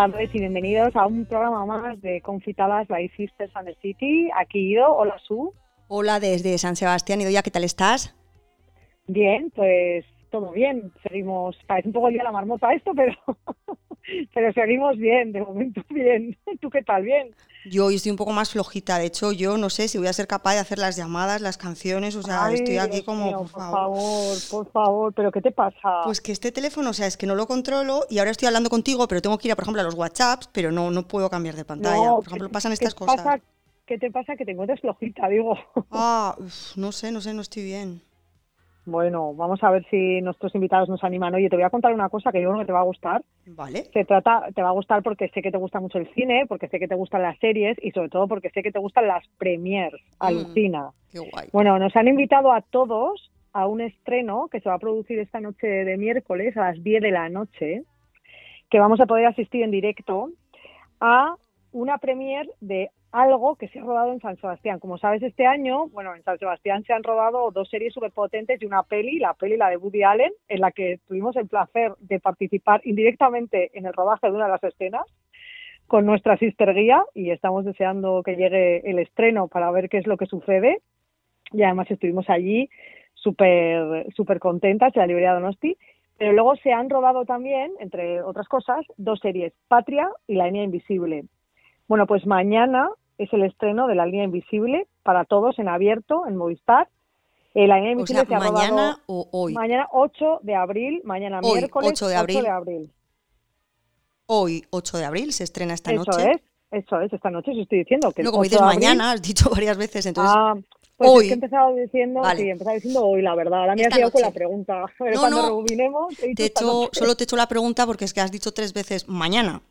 Tardes y bienvenidos a un programa más de Confitadas by Sisters and the City. Aquí Ido, hola Su. Hola desde San Sebastián, Ido, ¿ya qué tal estás? Bien, pues todo bien. Seguimos, parece un poco el día de la marmota esto, pero, pero seguimos bien, de momento bien. ¿Tú qué tal? ¿Bien? Yo hoy estoy un poco más flojita, de hecho yo no sé si voy a ser capaz de hacer las llamadas, las canciones, o sea, Ay, estoy aquí como... mío, por por favor. favor, por favor, ¿pero qué te pasa? Pues que este teléfono, o sea, es que no lo controlo y ahora estoy hablando contigo, pero tengo que ir, a, por ejemplo, a los WhatsApps, pero no, no puedo cambiar de pantalla. No, por ejemplo, ¿qué- pasan qué estas cosas. pasa? ¿Qué te pasa que te encuentres flojita, digo? Ah, uf, no sé, no sé, no estoy bien. Bueno, vamos a ver si nuestros invitados nos animan. Oye, te voy a contar una cosa que yo creo que te va a gustar. Vale. Se trata, te va a gustar porque sé que te gusta mucho el cine, porque sé que te gustan las series y sobre todo porque sé que te gustan las premiers. Alucina. Qué guay. Bueno, nos han invitado a todos a un estreno que se va a producir esta noche de miércoles a las 10 de la noche, que vamos a poder asistir en directo a una premier de algo que se ha rodado en San Sebastián. Como sabes, este año, bueno, en San Sebastián se han rodado dos series superpotentes y una peli, la peli, la de Woody Allen, en la que tuvimos el placer de participar indirectamente en el rodaje de una de las escenas con nuestra sister guía y estamos deseando que llegue el estreno para ver qué es lo que sucede y además estuvimos allí súper súper contentas en la librería Donosti. Pero luego se han rodado también, entre otras cosas, dos series, Patria y La línea invisible. Bueno, pues mañana es el estreno de La línea invisible para todos en abierto, en Movistar. Eh, la línea O invisible sea, se ha mañana rodado o hoy. mañana 8 de abril, mañana Hoy, miércoles 8 de abril. abril. Hoy, 8 de abril, se estrena esta Eso noche. es, eso es, esta noche os estoy diciendo que No, como 8 dices mañana, has dicho varias veces, entonces... Ah, pues hoy. es que he empezado diciendo, Vale. sí, he empezado diciendo hoy, la verdad. Ahora me has liado con la pregunta. Pero No, cuando no. rebobinemos, he te hecho, solo te he hecho la pregunta porque es que has dicho tres veces mañana.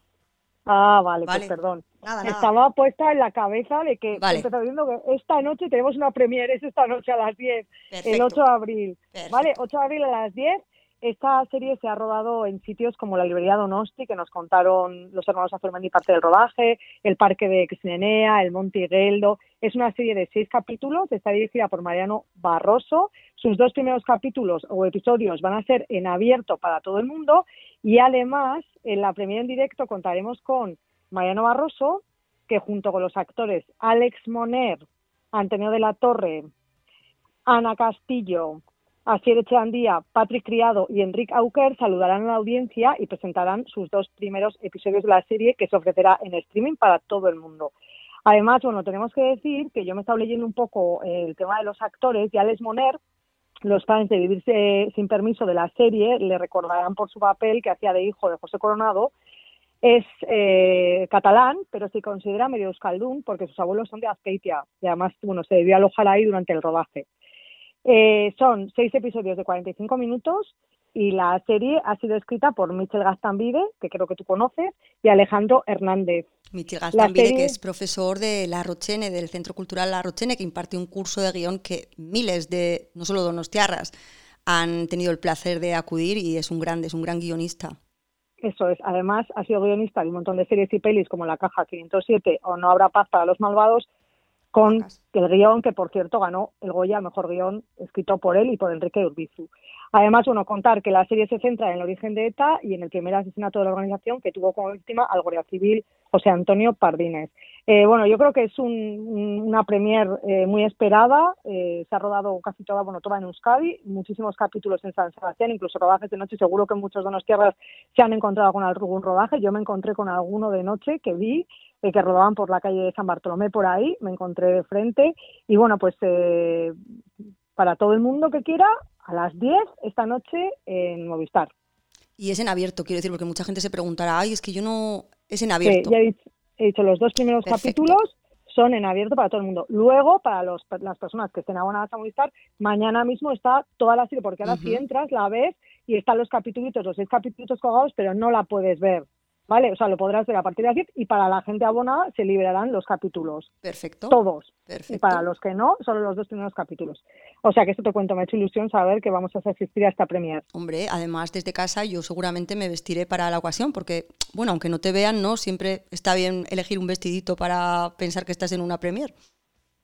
Ah, vale, Vale. pues perdón. Nada, nada. Estaba puesta en la cabeza de que Vale. diciendo que esta noche tenemos una premiere, es esta noche a las 10, el Perfecto. 8 de abril. Perfecto. Vale, 8 de abril a las 10. Esta serie se ha rodado en sitios como la librería Donosti, que nos contaron los hermanos Azurmendi parte del rodaje, el parque de Xenenea, el Monte Higueldo. Es una serie de seis capítulos, está dirigida por Mariano Barroso. Sus dos primeros capítulos o episodios van a ser en abierto para todo el mundo y además en la premiere en directo contaremos con Mariano Barroso, que junto con los actores Alex Moner, Antonio de la Torre, Ana Castillo, Asier Echeandía, Patrick Criado y Enrique Auker saludarán a la audiencia y presentarán sus dos primeros episodios de la serie que se ofrecerá en streaming para todo el mundo. Además, bueno, tenemos que decir que yo me he estado leyendo un poco eh, el tema de los actores y Alex Moner, los fans de Vivirse sin permiso de la serie le recordarán por su papel que hacía de hijo de José Coronado. Es eh, catalán, pero se considera medio euskaldún porque sus abuelos son de Azpeitia y además bueno, se debió alojar ahí durante el rodaje. Eh, son seis episodios de 45 minutos y la serie ha sido escrita por Michel Gastambide, que creo que tú conoces, y Alejandro Hernández. Michel Gastambide, serie- que es profesor de La Rochene, del Centro Cultural La Rochene, que imparte un curso de guion que miles de, no solo donostiarras, han tenido el placer de acudir y es un grande, es un gran guionista. Eso es. Además, ha sido guionista de un montón de series y pelis como La Caja 507 o No habrá paz para los malvados, con el guion que, por cierto, ganó el Goya Mejor Guión escrito por él y por Enrique Urbizu. Además, bueno, contar que la serie se centra en el origen de ETA y en el primer asesinato de la organización que tuvo como víctima al guardia civil José Antonio Pardines. Eh, bueno, yo creo que es un- un- una premier eh, muy esperada. eh, se ha rodado casi toda, bueno, toda en Euskadi, muchísimos capítulos en San Sebastián, incluso rodajes de noche. Seguro que muchos de los tierras se han encontrado con algún rodaje. Yo me encontré con alguno de noche que vi eh, que rodaban por la calle de San Bartolomé por ahí, me encontré de frente y bueno, pues eh, para todo el mundo que quiera, a las 10 esta noche en Movistar. Y es en abierto, quiero decir, porque mucha gente se preguntará, ay, es que yo no... Es en Sí, abierto. ya he dicho, he dicho, los dos primeros Perfecto. capítulos son en abierto para todo el mundo. Luego, para los, las personas que estén abonadas a Movistar, mañana mismo está toda la serie, porque ahora si entras, la ves y están los capítulos, los seis capítulos colgados, pero no la puedes ver. ¿Vale? O sea, lo podrás ver a partir de las 10 y para la gente abonada se liberarán los capítulos. Perfecto. Todos. Perfecto. Y para los que no, solo los dos primeros capítulos. O sea que esto te cuento, me ha hecho ilusión saber que vamos a asistir a esta premier. Hombre, además desde casa yo seguramente me vestiré para la ocasión, porque, bueno, aunque no te vean, ¿no? Siempre está bien elegir un vestidito para pensar que estás en una premier.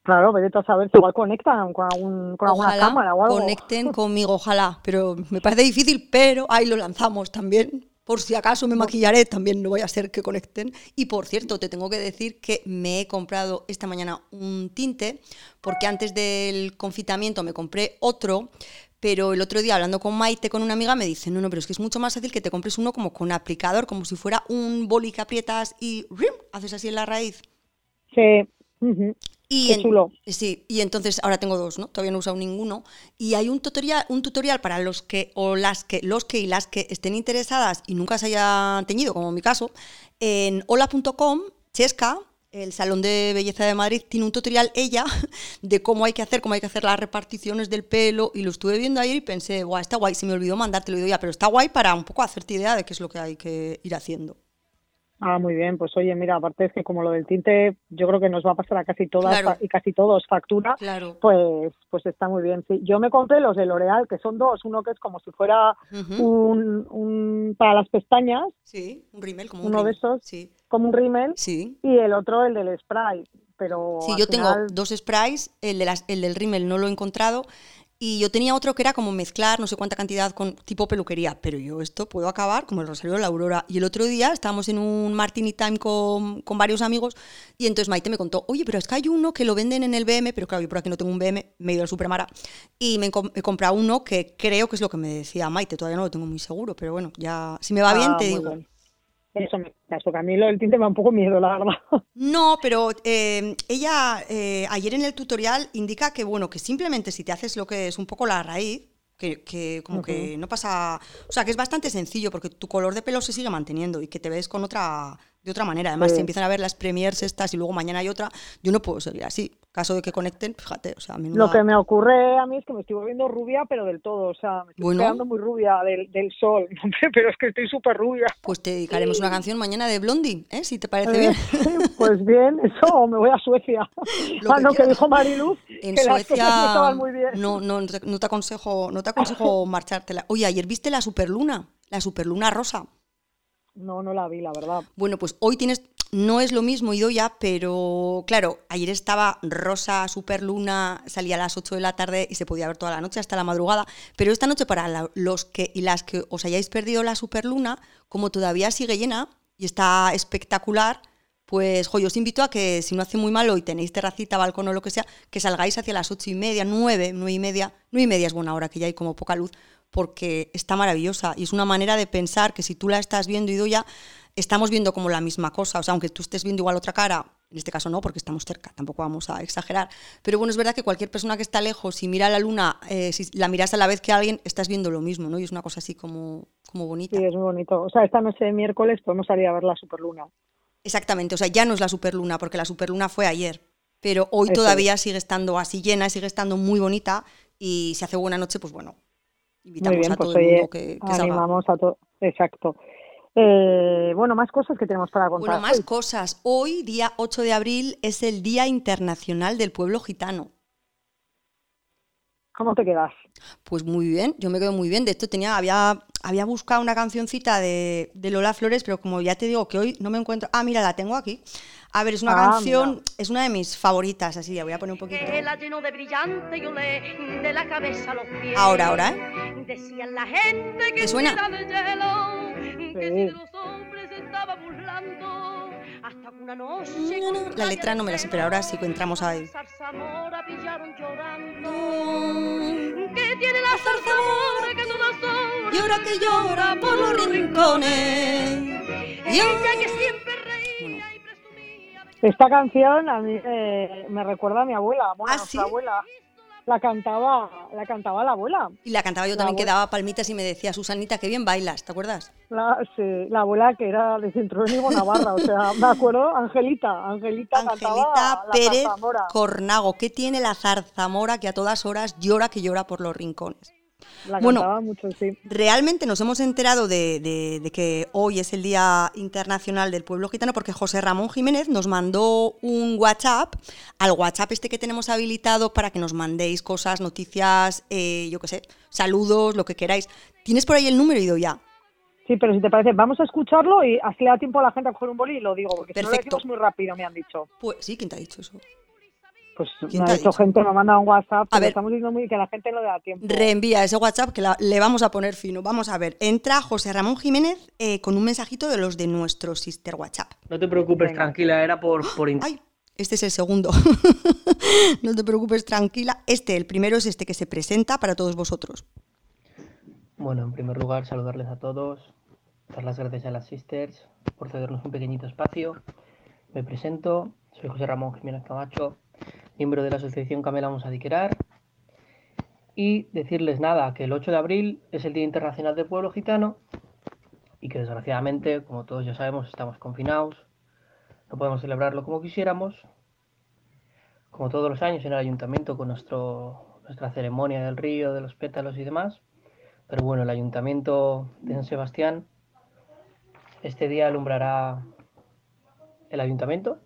Claro, vete a saber si igual conectan con, algún, con alguna Ojalá cámara o algo. conecten conmigo, ojalá. Pero me parece difícil, pero ahí lo lanzamos también. Por si acaso me maquillaré, también no voy a ser que conecten. Y por cierto, te tengo que decir que me he comprado esta mañana un tinte, porque antes del confitamiento me compré otro, pero el otro día hablando con Maite, con una amiga, me dice, no, no, pero es que es mucho más fácil que te compres uno como con aplicador, como si fuera un boli que aprietas y ¡rim! haces así en la raíz. Sí. Y Qué chulo. Sí, y entonces ahora tengo dos, ¿no? Todavía no he usado ninguno. Y hay un tutorial, un tutorial para los que, o las que, los que y las que estén interesadas y nunca se hayan teñido, como en mi caso, en hola.com, Chesca, el Salón de Belleza de Madrid, tiene un tutorial ella de cómo hay que hacer, cómo hay que hacer las reparticiones del pelo. Y lo estuve viendo ayer y pensé, guau, está guay, se me olvidó mandártelo ya, pero está guay para un poco hacerte idea de qué es lo que hay que ir haciendo. Ah, muy bien. Pues oye, mira, aparte es que como lo del tinte, yo creo que nos va a pasar a casi todas Claro. y casi todos factura. Claro. Pues, pues está muy bien. Sí, yo me compré los de L'Oreal, que son dos. Uno que es como si fuera un, un para las pestañas, Sí, un rímel, como un uno de esos. Sí, como un rímel, sí. y el otro el del spray. Pero Sí, yo tengo dos sprays, el, de las- el del rímel no lo he encontrado y yo tenía otro que era como mezclar no sé cuánta cantidad con tipo peluquería, pero yo esto puedo acabar como el Rosario de la Aurora. Y el otro día estábamos en un Martini Time con, con varios amigos y entonces Maite me contó, oye, pero es que hay uno que lo venden en el BM, pero claro, yo por aquí no tengo un BM, me he ido al Supermara y me, he com- he comprado uno que creo que es lo que me decía Maite, todavía no lo tengo muy seguro, pero bueno, ya si me va bien Ah, te muy digo. bien. Eso me das, porque a mí lo del tinte me da un poco miedo, la verdad. No, pero eh, ella eh, ayer en el tutorial indica que bueno, que simplemente si te haces lo que es un poco la raíz, que, que como que no pasa, o sea, que es bastante sencillo porque tu color de pelo se sigue manteniendo y que te ves con otra de otra manera. Además, Sí. si empiezan a ver las premiers estas y luego mañana hay otra, yo no puedo seguir así. Caso de que conecten, fíjate, o sea, menuda- Lo que me ocurre a mí es que me estoy volviendo rubia, pero del todo. O sea, me estoy Bueno. quedando muy rubia del, del sol. Pero es que estoy súper rubia. pues te dedicaremos una canción mañana de Blondie, ¿eh? Si te parece bien. Eh, pues bien, eso, me voy a Suecia. Lo ah, que no, que dijo Mariluz En que las Suecia cosas no estaban muy bien. no, no, no te- no te aconsejo, no te aconsejo marchártela. Oye, ayer viste la superluna, la superluna rosa. No, no la vi, la verdad. Bueno, pues hoy tienes, no es lo mismo ya, pero claro, ayer estaba rosa, superluna, salía a las 8 de la tarde y se podía ver toda la noche hasta la madrugada, pero esta noche para los que y las que os hayáis perdido la superluna, como todavía sigue llena y está espectacular, pues jo, os invito a que si no hace muy malo y tenéis terracita, balcón o lo que sea, que salgáis hacia las ocho y media, nueve, nueve y media, nueve y media es buena hora, que ya hay como poca luz, porque está maravillosa y es una manera de pensar que si tú la estás viendo y ya estamos viendo como la misma cosa, o sea, aunque tú estés viendo igual otra cara, en este caso no, porque estamos cerca, tampoco vamos a exagerar, pero bueno, es verdad que cualquier persona que está lejos y mira la luna, eh, si la miras a la vez que alguien, estás viendo lo mismo, ¿no? Y es una cosa así como, como bonita. Sí, es muy bonito. O sea, esta noche de miércoles podemos salir a ver la superluna. Exactamente, o sea, ya no es la superluna, porque la superluna fue ayer, pero hoy Eso todavía sigue estando así llena, sigue estando muy bonita y si hace buena noche, pues bueno, invitamos Muy bien, a todo pues el oye, mundo que, salga. animamos a todo. Exacto. Eh, bueno, más cosas que tenemos para contar. Bueno, más hoy. cosas. Hoy, día 8 de abril, es el Día Internacional del Pueblo Gitano. ¿Cómo te quedas? Pues muy bien, yo me quedo muy bien. De esto tenía, había, había buscado una cancioncita de, de Lola Flores, pero como ya te digo que hoy no me encuentro. Ah, mira, la tengo aquí. A ver, es una Ah, canción, mira. es una de mis favoritas, así, la voy a poner un poquito. que la llenó de brillante y olé de la cabeza a los pies. Ahora, ahora, ¿eh? Decían la gente que ¿Te suena? hielo, que Sí. si de los hombres se estaba burlando, hasta que una noche No, no, la letra no me la sé, pero ahora sí que entramos ahí. Zarzamora pillaron llorando. Que tiene la zarzamora que todas horas Y ahora que llora por los rincones. Y ella que siempre reía y presumía de Esta canción a mí eh, me recuerda a mi abuela, bueno, ¿Ah, a nuestra sí? abuela. La cantaba, la cantaba la abuela. Y la cantaba yo La también, que daba palmitas y me decía, Susanita, qué bien bailas, ¿te acuerdas? La, sí, la abuela que era de Centrónigo Navarra, o sea, me acuerdo, Angelita, Angelita, Angelita Pérez. Cornago, ¿qué tiene la zarzamora que a todas horas llora que llora por los rincones? La Bueno. mucho, sí. Realmente nos hemos enterado de, de- de que hoy es el Día Internacional del Pueblo Gitano porque José Ramón Jiménez nos mandó un WhatsApp, al WhatsApp este que tenemos habilitado para que nos mandéis cosas, noticias, eh, yo qué sé, saludos, lo que queráis. ¿Tienes por ahí el número, Ido, ya? Sí, pero si te parece, vamos a escucharlo y así le da tiempo a la gente a coger un boli y lo digo, porque si no lo Perfecto. decimos muy rápido, me han dicho. Pues sí, ¿quién te ha dicho eso? Pues ¿Quién me te ha ha dicho dicho? gente, me ha mandado un WhatsApp, pero ver. estamos diciendo muy que la gente no le da tiempo. Reenvía ese WhatsApp que la- le vamos a poner fino. Vamos a ver. Entra José Ramón Jiménez eh, con un mensajito de los de nuestro sister WhatsApp. No te preocupes, Venga. tranquila, era por, por in- Ay, este es el segundo. no te preocupes, tranquila. Este, el primero es este que se presenta para todos vosotros. Bueno, en primer lugar, saludarles a todos, dar las gracias a las sisters por cedernos un pequeñito espacio. Me presento, soy José Ramón Jiménez Camacho, miembro de la Asociación Camela Musadiquerar. Y decirles nada, que el 8 de abril es el Día Internacional del Pueblo Gitano y que desgraciadamente, como todos ya sabemos, estamos confinados, no podemos celebrarlo como quisiéramos. Como todos los años en el ayuntamiento con nuestro, nuestra ceremonia del río, de los pétalos y demás. Pero bueno, el ayuntamiento de San Sebastián este día alumbrará el ayuntamiento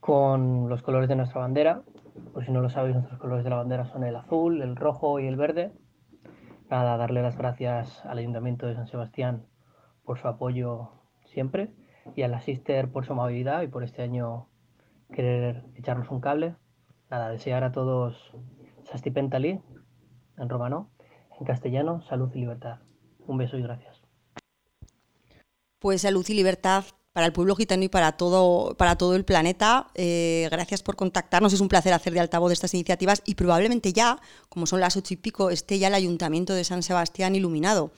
con los colores de nuestra bandera. Por si no lo sabéis, nuestros colores de la bandera son el azul, el rojo y el verde. Nada, darle las gracias al ayuntamiento de San Sebastián por su apoyo siempre y a la por su amabilidad y por este año querer echarnos un cable. Nada, desear a todos Sasti Pentali en romano, en castellano, salud y libertad. Un beso y gracias. Pues salud y libertad para el pueblo gitano y para todo, para todo el planeta. Eh, gracias por contactarnos. Es un placer hacer de altavoz estas iniciativas y probablemente ya, como son las ocho y pico, esté ya el ayuntamiento de San Sebastián iluminado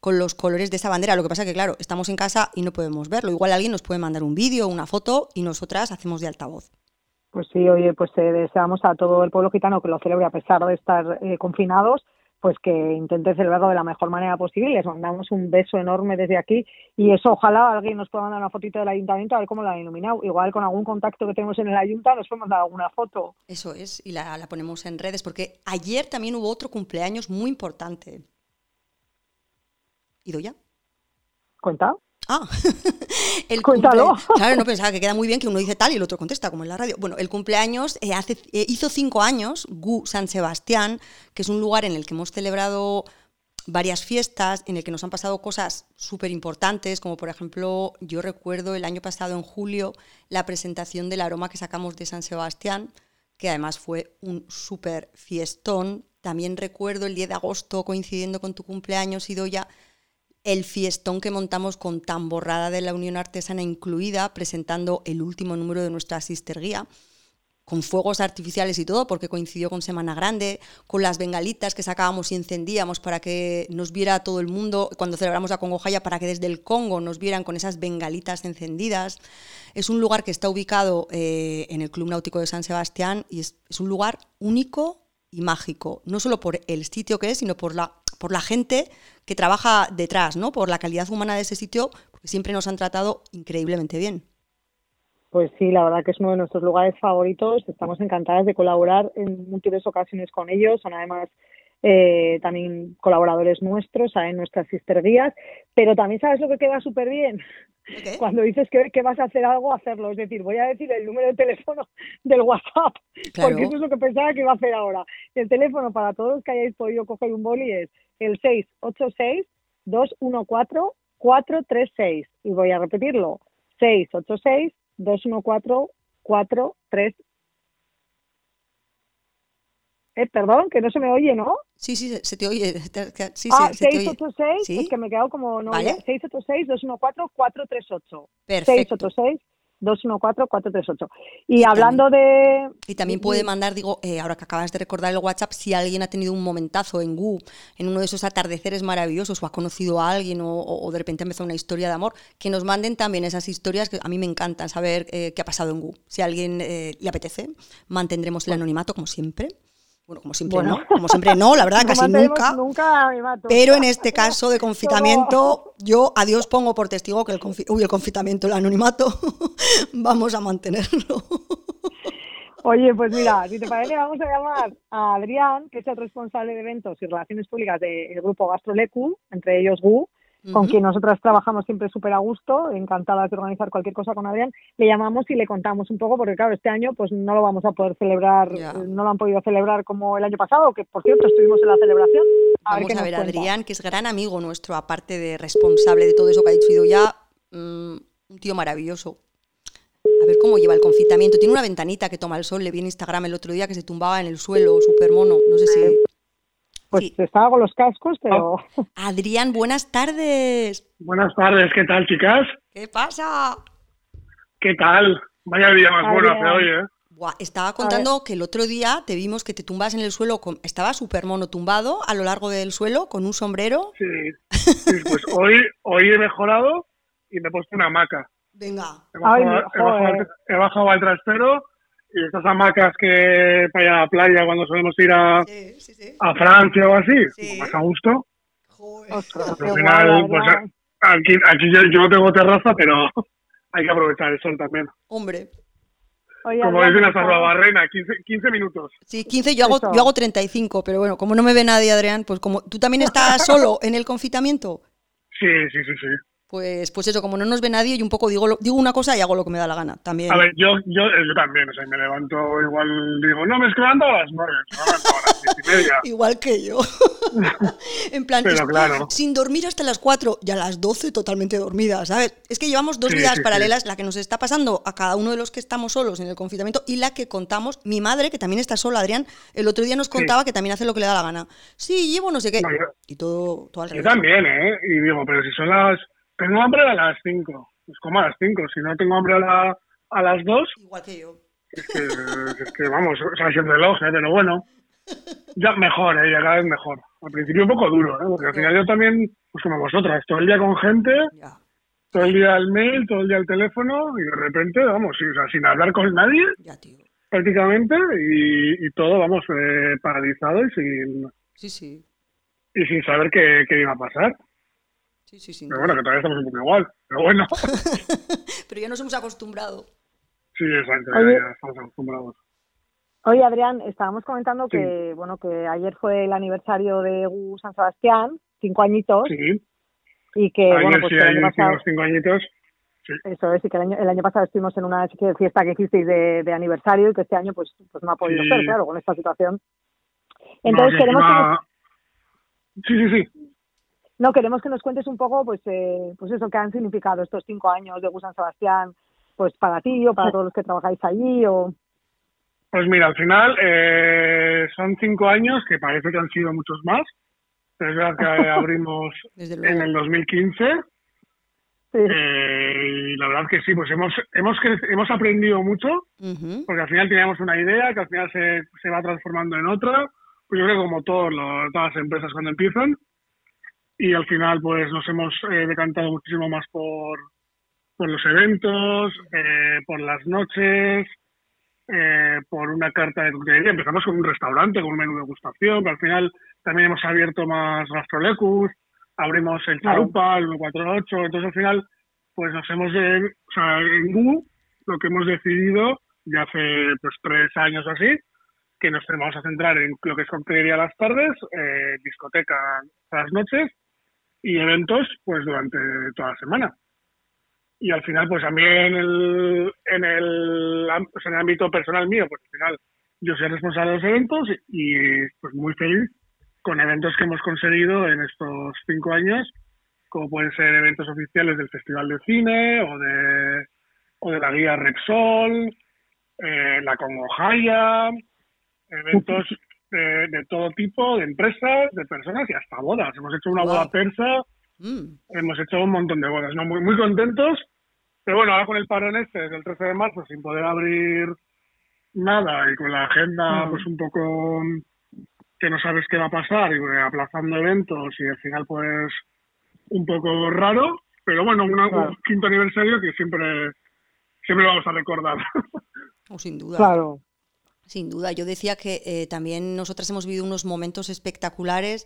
con los colores de esa bandera. Lo que pasa que, claro, estamos en casa y no podemos verlo. Igual alguien nos puede mandar un vídeo, una foto y nosotras hacemos de altavoz. Pues sí, oye, pues eh, deseamos a todo el pueblo gitano que lo celebre a pesar de estar eh, confinados, pues que intente celebrarlo de la mejor manera posible. Les mandamos un beso enorme desde aquí y eso ojalá alguien nos pueda mandar una fotito del ayuntamiento a ver cómo lo han iluminado. Igual con algún contacto que tenemos en el ayuntamiento nos podemos dar alguna foto. Eso es, y la, la ponemos en redes, porque ayer también hubo otro cumpleaños muy importante. ¿Ido ya? ¿Cuenta? Ah, el Cuéntalo. cumple- Claro, no pensaba que queda muy bien que uno dice tal y el otro contesta, como en la radio. Bueno, el cumpleaños eh, hace, eh, hizo cinco años, GU San Sebastián, que es un lugar en el que hemos celebrado varias fiestas, en el que nos han pasado cosas súper importantes, como por ejemplo, yo recuerdo el año pasado en julio la presentación del aroma que sacamos de San Sebastián, que además fue un súper fiestón. También recuerdo el 10 de agosto, coincidiendo con tu cumpleaños, Idoya, el fiestón que montamos con Tamborrada de la Unión Artesana incluida, presentando el último número de nuestra Sister Guía, con fuegos artificiales y todo, porque coincidió con Semana Grande, con las bengalitas que sacábamos y encendíamos para que nos viera todo el mundo, cuando celebramos la Congojaya, para que desde el Congo nos vieran con esas bengalitas encendidas. Es un lugar que está ubicado eh, en el Club Náutico de San Sebastián y es, es un lugar único y mágico, no solo por el sitio que es, sino por la, por la gente que trabaja detrás, ¿no? por la calidad humana de ese sitio, porque siempre nos han tratado increíblemente bien. Pues sí, la verdad que es uno de nuestros lugares favoritos. Estamos encantadas de colaborar en múltiples ocasiones con ellos. Son además eh, también colaboradores nuestros, saben nuestras sister guías. Pero también sabes lo que queda súper bien. Cuando dices que, que vas a hacer algo, hacerlo. Es decir, voy a decir el número de teléfono del WhatsApp, Claro. porque eso es lo que pensaba que iba a hacer ahora. El teléfono para todos los que hayáis podido coger un boli es el 686-214-436. Y voy a repetirlo. 686-214-43. Eh, perdón, que no se me oye, ¿no? Sí, sí, se- se te oye. Sí, ah, se, se te oye. 686, Sí. es que me he quedado como no. Vale. 686-214-438. Perfecto. 686-214-438. Y, Y hablando de... Y también puede mandar, digo, eh, ahora que acabas de recordar el WhatsApp, si alguien ha tenido un momentazo en GU, en uno de esos atardeceres maravillosos, o ha conocido a alguien, o, o- o de repente ha empezado una historia de amor, que nos manden también esas historias que a mí me encantan saber eh, qué ha pasado en GU. Si a alguien eh, le apetece, mantendremos el anonimato como siempre. Bueno, como siempre Bueno. no, como siempre no, la verdad, no casi nunca. Nunca. Pero en este caso de confitamiento, yo a Dios pongo por testigo que el, confi- uy, el confitamiento, el anonimato, vamos a mantenerlo. Oye, pues mira, si te parece, vamos a llamar a Adrián, que es el responsable de eventos y relaciones públicas del grupo Gastrolecu, entre ellos GU, con quien nosotras trabajamos siempre súper a gusto, encantadas de organizar cualquier cosa con Adrián. Le llamamos y le contamos un poco, porque claro, este año pues no lo vamos a poder celebrar, eh, no lo han podido celebrar como el año pasado, que por cierto estuvimos en la celebración. A ver Vamos qué a ver. Adrián, que es gran amigo nuestro, aparte de responsable de todo eso que ha dicho ya, mm, un tío maravilloso. A ver cómo lleva el confitamiento. Tiene una ventanita que toma el sol. Le vi en Instagram el otro día que se tumbaba en el suelo, súper mono. No sé si. Pues Sí. estaba con los cascos, pero Adrián, buenas tardes. Buenas tardes, ¿qué tal, chicas? ¿Qué pasa? ¿Qué tal? Vaya día más bueno hace hoy, ¿eh? Buah, estaba contando que el otro día te vimos que te tumbas en el suelo. con- Estaba súper mono tumbado a lo largo del suelo con un sombrero. Sí. Sí, Pues hoy, hoy he mejorado y me he puesto una hamaca. Venga. He bajado, Ay, he bajado al- joder. he bajado al trastero y estas hamacas que para ir a la playa cuando solemos ir a, Sí, sí, sí. a Francia o así, Sí. pues más a gusto. Joder. ostras, Al final, pues aquí, aquí yo, yo no tengo terraza, pero hay que aprovechar el sol también. Hombre. Oye, Como dice una estamos- Barrena, 15, 15 minutos. Sí, 15, yo hago, Eso. yo hago 35, pero bueno, como no me ve nadie, Adrián, pues como tú también estás solo en el confitamiento, Sí, sí, sí, sí. Pues, pues eso, como no nos ve nadie, yo un poco digo, digo una cosa y hago lo que me da la gana. También. A ver, yo, yo, yo también, o sea, me levanto igual, digo, no, me es que levanto a las nueve, me levanto a las diez y media. Igual que yo. en plan, Pero claro. sin dormir hasta las 4 y a las 12 totalmente dormida, ¿sabes? Es que llevamos dos Sí, vidas sí, sí. paralelas, la que nos está pasando a cada uno de los que estamos solos en el confitamiento y la que contamos, mi madre, que también está sola, Adrián, el otro día nos contaba que también hace lo que le da la gana. Sí, llevo no sé qué. No, yo- Y todo, todo al Yo también, ¿eh? Y digo, pero si son las... Tengo hambre a las cinco, pues como a las cinco. Si no tengo hambre a, la, a las dos, Igual que yo. es que, es que vamos, o sea, el reloj, ¿eh? Pero bueno, ya mejor, ¿eh? Ya cada vez mejor. Al principio un poco duro, ¿eh? Porque al final yo también, pues como vosotras, todo el día con gente, Ya, todo el día el mail, todo el día el teléfono, y de repente, vamos, o sea, sin hablar con nadie, ya, tío. prácticamente, y, y todo, vamos, eh, paralizado y sin, Sí, sí. y sin saber qué, qué iba a pasar. Sí, sí, sin Pero bueno, que todavía estamos un poco igual. Pero bueno, Pero ya nos hemos acostumbrado. sí, exacto, ya- estamos acostumbrados. Oye, Adrián, estábamos comentando que, bueno, que ayer fue el aniversario de Gu San Sebastián, cinco añitos, Sí, y que, ayer bueno, pues sí, que ayer pasado, cinco añitos. eso es, y que el año, el año pasado estuvimos en una fiesta que hicisteis de, de aniversario y que este año, pues, pues no ha podido Sí. ser, claro, con esta situación. No, Entonces y queremos que Sí, sí, sí. No queremos que nos cuentes un poco, pues, eh, pues eso que han significado estos cinco años de San Sebastián, pues para ti o para todos los que trabajáis allí o Pues mira, al final eh, son cinco años que parece que han sido muchos más. Pero es verdad que abrimos en el 2015 sí, eh, y la verdad que sí, pues hemos, hemos, hemos aprendido mucho porque al final teníamos una idea que al final se, se va transformando en otra. Pues yo creo que como todos los- todas las empresas cuando empiezan. Y al final pues nos hemos eh, decantado muchísimo más por, por los eventos, eh, por las noches, eh, por una carta de coctelería. Empezamos con un restaurante, con un menú de degustación, que al final también hemos abierto más Gastrolecus, abrimos el. Charupa, el 148, entonces al final pues nos hemos, o sea, en GU lo que hemos decidido ya hace pues tres años o así, que nos vamos a centrar en lo que es coctelería a las tardes, eh, discoteca a las noches y eventos pues durante toda la semana. Y al final, pues a mí en el, en el, en el ámbito personal mío, pues al final yo soy responsable de los eventos y pues muy feliz con eventos que hemos conseguido en estos cinco años, como pueden ser eventos oficiales del Festival de Cine o de, o de la guía Repsol, eh, la Congo Jaya, eventos de, de todo tipo, de empresas, de personas y hasta bodas. Hemos hecho una boda persa Mm. hemos hecho un montón de bodas, ¿no? Muy, muy contentos, pero bueno, ahora con el parón este desde el 13 de marzo, sin poder abrir nada y con la agenda Mm. pues un poco que no sabes qué va a pasar y eh, aplazando eventos y al final pues un poco raro, pero bueno, una- Claro. un quinto aniversario que siempre siempre vamos a recordar. Oh, sin duda. claro. Sin duda, yo decía que eh, también nosotras hemos vivido unos momentos espectaculares,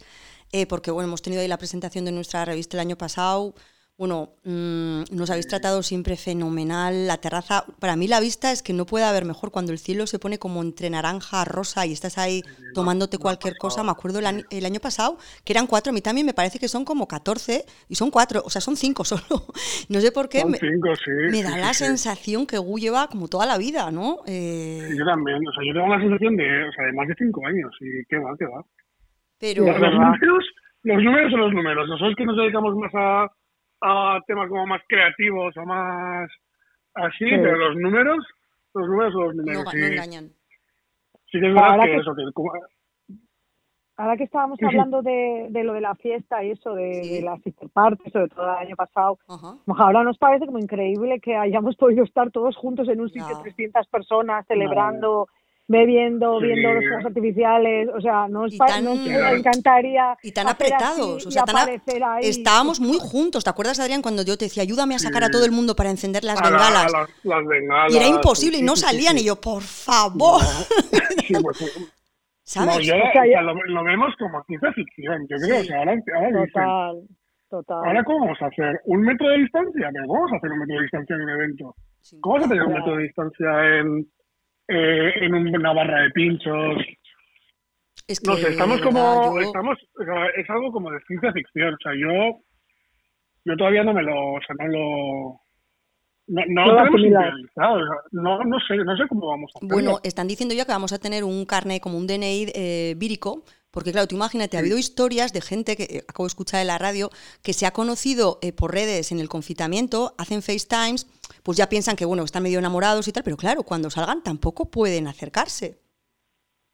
eh, porque bueno, hemos tenido ahí la presentación de nuestra revista el año pasado. Bueno, mm, nos habéis tratado siempre fenomenal. La terraza, para mí la vista es que no puede haber mejor cuando el cielo se pone como entre naranja, rosa y estás ahí tomándote cualquier cosa. Me acuerdo el, año- el año pasado que eran cuatro, a mí también me parece que son como 14 y son cuatro, o sea, son cinco solo. No sé por qué. Son Me, cinco, sí. me sí, da sí, la sensación que Gu lleva como toda la vida, ¿no? Eh, Yo también, o sea, yo tengo la sensación de, o sea, de más de cinco años y qué va, qué va. pero Los, números, los números son los números. Nosotros que nos dedicamos más a, a temas como más creativos o más así, Sí. pero los números, los números son los No, números. no sí, engañan. sí es verdad Ahora que que- eso, que como- Ahora que estábamos Sí, sí. hablando de, de lo de la fiesta y eso, de, Sí. de la sister party, sobre todo el año pasado, Ajá. pues ahora nos parece como increíble que hayamos podido estar todos juntos en un sitio, Ya. 300 personas celebrando, bebiendo, Sí. viendo los fuegos artificiales, o sea, nos, tan- nos encantaría Y tan apretados, o sea, tan a- estábamos muy juntos. ¿Te acuerdas, Adrián, cuando yo te decía, ayúdame a sacar a todo el mundo para encender las a la- bengalas? a las, las bengalas. y era imposible y no salían. sí. Y yo, por favor, Sí, pues, ¿sabes? No, yo, O sea, o yo- sea, lo, lo vemos como ciencia ficción. Yo creo Sí. que ahora, ahora dicen, Total, total. ¿ahora cómo vamos a hacer? ¿Un metro de distancia? ¿Pero cómo vamos a hacer un metro de distancia en un evento? Sin ¿Cómo vas a tener un metro de distancia en, eh, en una barra de pinchos? Es que, No sé, estamos como, yo- estamos, o sea, es algo como de ciencia ficción. O sea, yo, yo todavía no me lo, o sea, no lo, no, no No no, no sé, no sé cómo vamos a hacerlo. Bueno, están diciendo ya que vamos a tener un carnet como un DNI eh, vírico, porque claro, tú imagínate, ha habido historias de gente que eh, acabo de escuchar en la radio que se ha conocido eh, por redes en el confitamiento, hacen FaceTimes, pues ya piensan que bueno, están medio enamorados y tal, pero claro, cuando salgan tampoco pueden acercarse.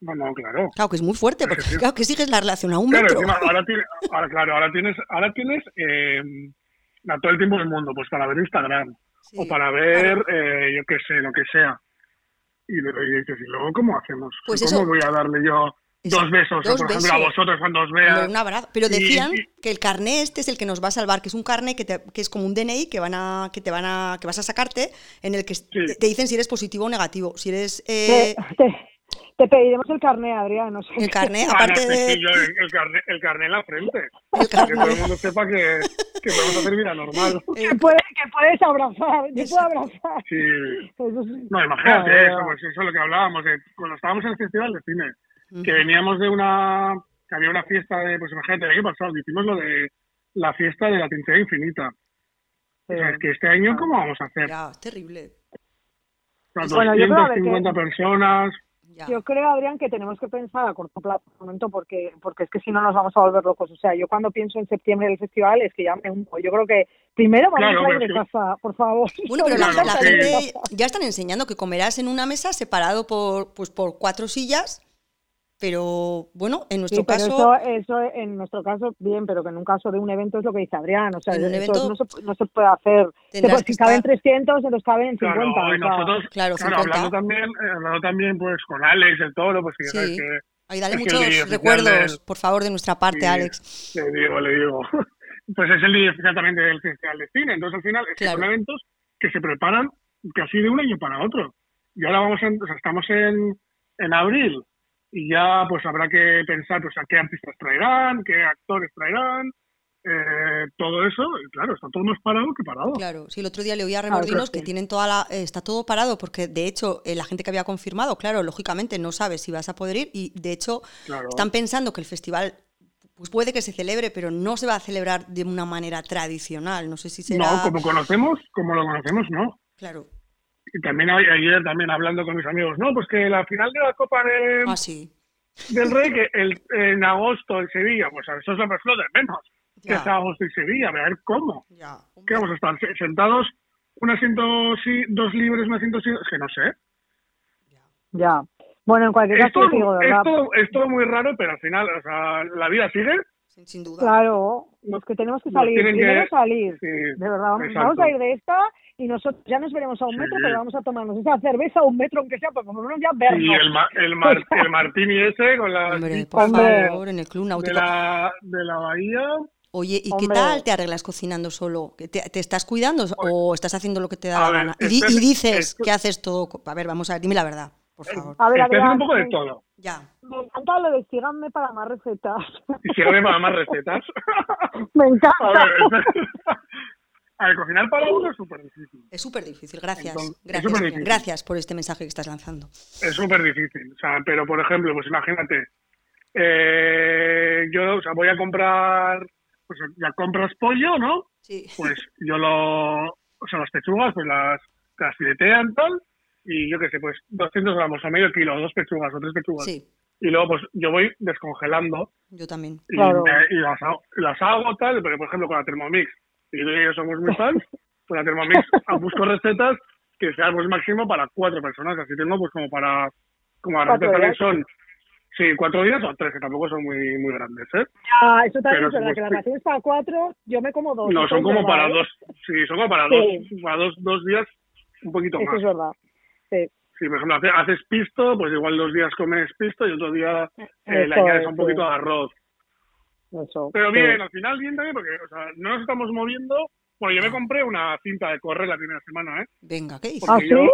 no, no, claro. Claro que es muy fuerte, porque Sí. claro que sigues la relación a un Claro, metro. encima, ahora, tiene- ahora, claro, ahora tienes, ahora tienes eh, a todo el tiempo del mundo, pues para ver Instagram Sí, o para ver, eh, yo qué sé, lo que sea. Y, luego- y dices, ¿y luego cómo hacemos? Pues ¿Cómo eso- voy a darle yo dos besos, dos por ejemplo, a vosotros cuando os vea? Un abrazo. Pero decían y- que el carné este es el que nos va a salvar, que es un carné que, te- que es como un DNI que van a, que te van a, que vas a sacarte, en el que te, te dicen si eres positivo o negativo. Si eres eh, Te, te- te pediremos el carnet, Adrián. No sé. el carné, Ah, aparte de yo, el, el carné, el carné en la frente. el Que todo el carné. mundo sepa que, que podemos hacer vida normal. Que, puedes, que puedes abrazar, yo puedo abrazar. Sí. Eso. No, imagínate eso, pues eso es lo que hablábamos, de cuando estábamos en el festival de cine, que veníamos de una, que había una fiesta de, pues imagínate, el año pasado hicimos lo de la fiesta de la trinchera infinita. O sea, es que este año, ¿cómo vamos a hacer? Ya, es terrible. O sea, Bueno, yo creo, a ver, 250 que- personas. Ya. Yo creo, Adrián, que tenemos que pensar a corto plazo, un momento, porque, porque es que si no nos vamos a volver locos. O sea, yo cuando pienso en septiembre del festival es que ya me hundo. Yo creo que primero vamos Claro, a ir de casa, por favor. Bueno, pero la, Claro, la sí. gente ya están enseñando que comerás en una mesa separado por, pues, por cuatro sillas, pero bueno, en nuestro Sí, pero caso, eso, eso en nuestro caso, bien, pero que en un caso de un evento es lo que dice Adrián. O sea, En un eso evento no, se, no se puede hacer. Si caben estar- 300, entonces caben 50. Claro, o y sea, nosotros, Claro, claro, 50. hablando también, eh, hablando también pues con Alex, el toro, pues que sabes Sí. que ahí dale muchos recuerdos, del- por favor, de nuestra parte, Sí, Alex. Le digo, le digo. Pues es el día oficial también del Festival de Cine. Entonces, al final, es que Claro. son eventos que se preparan casi de un año para otro. Y ahora vamos en, o sea, estamos en, en abril y ya pues habrá que pensar pues a qué artistas traerán, qué actores traerán, eh, todo eso. Y claro, está todo más parado que parado. Claro, sí, el otro día le oí a Remordinos que tienen toda la... eh, está todo parado porque, de hecho, eh, la gente que había confirmado, claro, lógicamente no sabe si vas a poder ir y, de hecho, Claro. están pensando que el festival pues puede que se celebre, pero no se va a celebrar de una manera tradicional. No sé si será... No, como conocemos, como lo conocemos, no. Claro. Y también a- ayer también hablando con mis amigos, no, pues que la final de la Copa de, Ah, sí. del Rey que el, en agosto en Sevilla, pues eso es lo es lo de menos. Que Ya. es agosto en Sevilla, a ver cómo. Ya. ¿Qué vamos a estar se- sentados? Un asiento sí, dos libres, un asiento sí, es que no sé. Ya. Bueno, en cualquier caso, te digo, de es, verdad. todo, es todo muy raro, pero al final, o sea, la vida sigue. Sin, sin duda. Claro, los que tenemos que salir, primero que- salir. sí, de verdad, vamos, vamos a ir de esta y nosotros ya nos veremos a un Sí. metro, pero vamos a tomarnos esa cerveza a un metro, aunque sea, pues por lo menos ya vernos. Y el, ma- el, mar- el martini ese con la Hombre, por favor, en el club de náutico. la, de la bahía. Oye, ¿y qué tal te arreglas cocinando solo? ¿Que ¿Te, te estás cuidando o estás haciendo lo que te da A la ver, gana? Y, dices esto- que haces todo... A ver, vamos a ver, dime la verdad, por favor. A ver, haciendo Adrián, un poco de me- todo. Ya. Me encanta lo de síganme para más recetas. Y sígueme para más recetas. me A encanta. ver, a ver, cocinar para uno es súper difícil. Es súper difícil, gracias. Entonces, gracias, súper Adrián, difícil. gracias por este mensaje que estás lanzando. Es súper difícil. O sea, pero por ejemplo, pues imagínate, eh, yo o sea, voy a comprar, pues ya compras pollo, ¿no? Sí. Pues yo lo, o sea, las pechugas, pues las, las filetean tal, y yo qué sé, pues 200 gramos o medio kilo, dos pechugas o tres pechugas. Sí, Y luego pues yo voy descongelando yo también. y, Claro. me- y las, hago, las hago tal, porque por ejemplo con la Thermomix, y tú y yo somos muy fans, con la Thermomix busco recetas que sea pues máximo para cuatro personas. Así tengo pues como para, como Cuatro también días. son, sí, cuatro días o tres, que tampoco son muy, muy grandes, ¿eh? Ah, eso también es verdad, pues, que la ración es para cuatro, yo me como dos. No, eso son como para ¿eh? dos, sí, son como para Sí. dos, para dos, dos días, un poquito Eso más. es verdad. Sí. Si, por ejemplo, hace- haces pisto, pues igual dos días comes pisto y otro día eh, le Eso añades es, un poquito de arroz. Eso. Pero sí. bien, al final bien también, porque o sea, no nos estamos moviendo. Bueno, yo me compré una cinta de correr la primera semana, ¿eh? Venga, ¿qué dices? ¿Ah, sí? yo-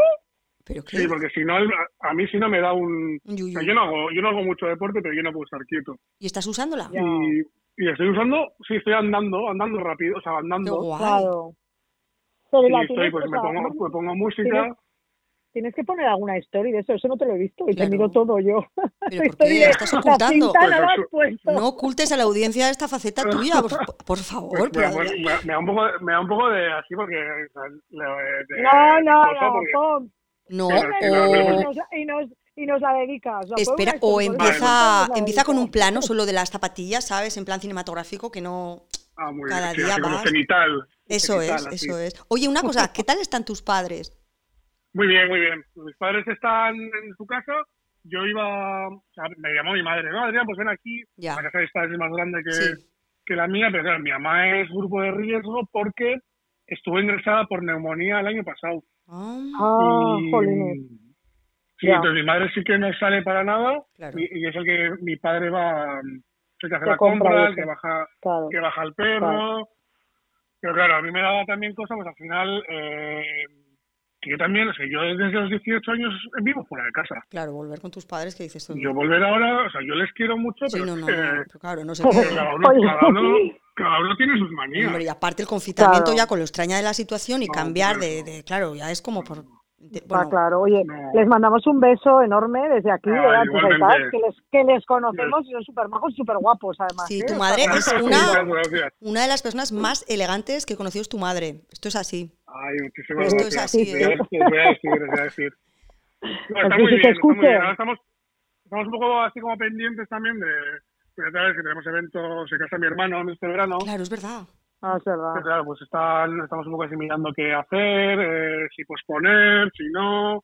¿Pero qué? Sí, porque si no, a mí si no me da un... Un o yuyu. sea, yo no hago, yo no hago mucho deporte, pero yo no puedo estar quieto. ¿Y estás usándola? Y, y estoy usando, sí, estoy andando, andando rápido, o sea, Qué andando. guay. Claro. Pero Y la estoy, tienes, pues me sea, pongo, me pongo música. tienes- Tienes que poner alguna story de eso, eso no te lo he visto y Claro. te miro todo yo. ¿Pero por Story qué? de- ¿Estás La ocultando? cinta no la Pues. No ocultes a la audiencia esta faceta tuya, por, por favor. Pues, pero me, Adrián. me- me da un poco, me da un poco de así porque... de- No, no, cosa no, porque-. No, no, y nos, y, nos, la dedicas. Espera, o empieza, empieza con un plano solo de las zapatillas, ¿sabes? En plan cinematográfico, que no... Ah, muy Cada bien, día vas. Eso es, así. eso es. Oye, una cosa, ¿qué tal están tus padres? Muy bien, muy bien. Mis padres están en su casa. Yo iba, o sea, me llamó mi madre, no, Adrián, pues ven aquí. Ya. La casa de esta es más grande que, Sí. que la mía, pero claro, mi mamá es grupo de riesgo porque estuvo ingresada por neumonía el año pasado. Ah, Ah, Y- jolines. Sí, Ya. entonces mi madre sí que no sale para nada Claro. y, y es el que mi padre va, el que hace Que la compra compra, el que baja, Claro. que baja el perro. Pero claro, a mí me daba también cosa, pues al final, eh, que yo también, o sea, yo desde los 18 años vivo fuera de casa. claro, volver con tus padres, que dices tú? Yo volver ahora, o sea, yo les quiero mucho, Sí, pero no, no, pero claro, no sé qué... cada, uno, cada, uno, cada uno tiene sus manías. Hombre, y aparte el confinamiento Claro. ya con lo extraña de la situación y No, cambiar de, de- Claro, ya es como por... de- Ah, bueno, claro. Oye, No. les mandamos un beso enorme desde aquí, Ah, igualmente. aitas, que les, que les conocemos y son súper majos y súper guapos, además. Sí, ¿eh? tu madre es una, una de las personas más elegantes que he conocido es tu madre. Esto es así. Ay, muchísimas Esto gracias. es así, Voy a ¿eh? decir, voy a decir, voy a decir. No, está Así muy bien, está muy bien. Ahora estamos, estamos un poco así como pendientes también de, pues ya sabes que tenemos eventos, se casa mi hermano este verano. Claro, es verdad. Ah, es verdad. Pero claro, pues están, estamos un poco así mirando qué hacer, eh, si posponer, si no.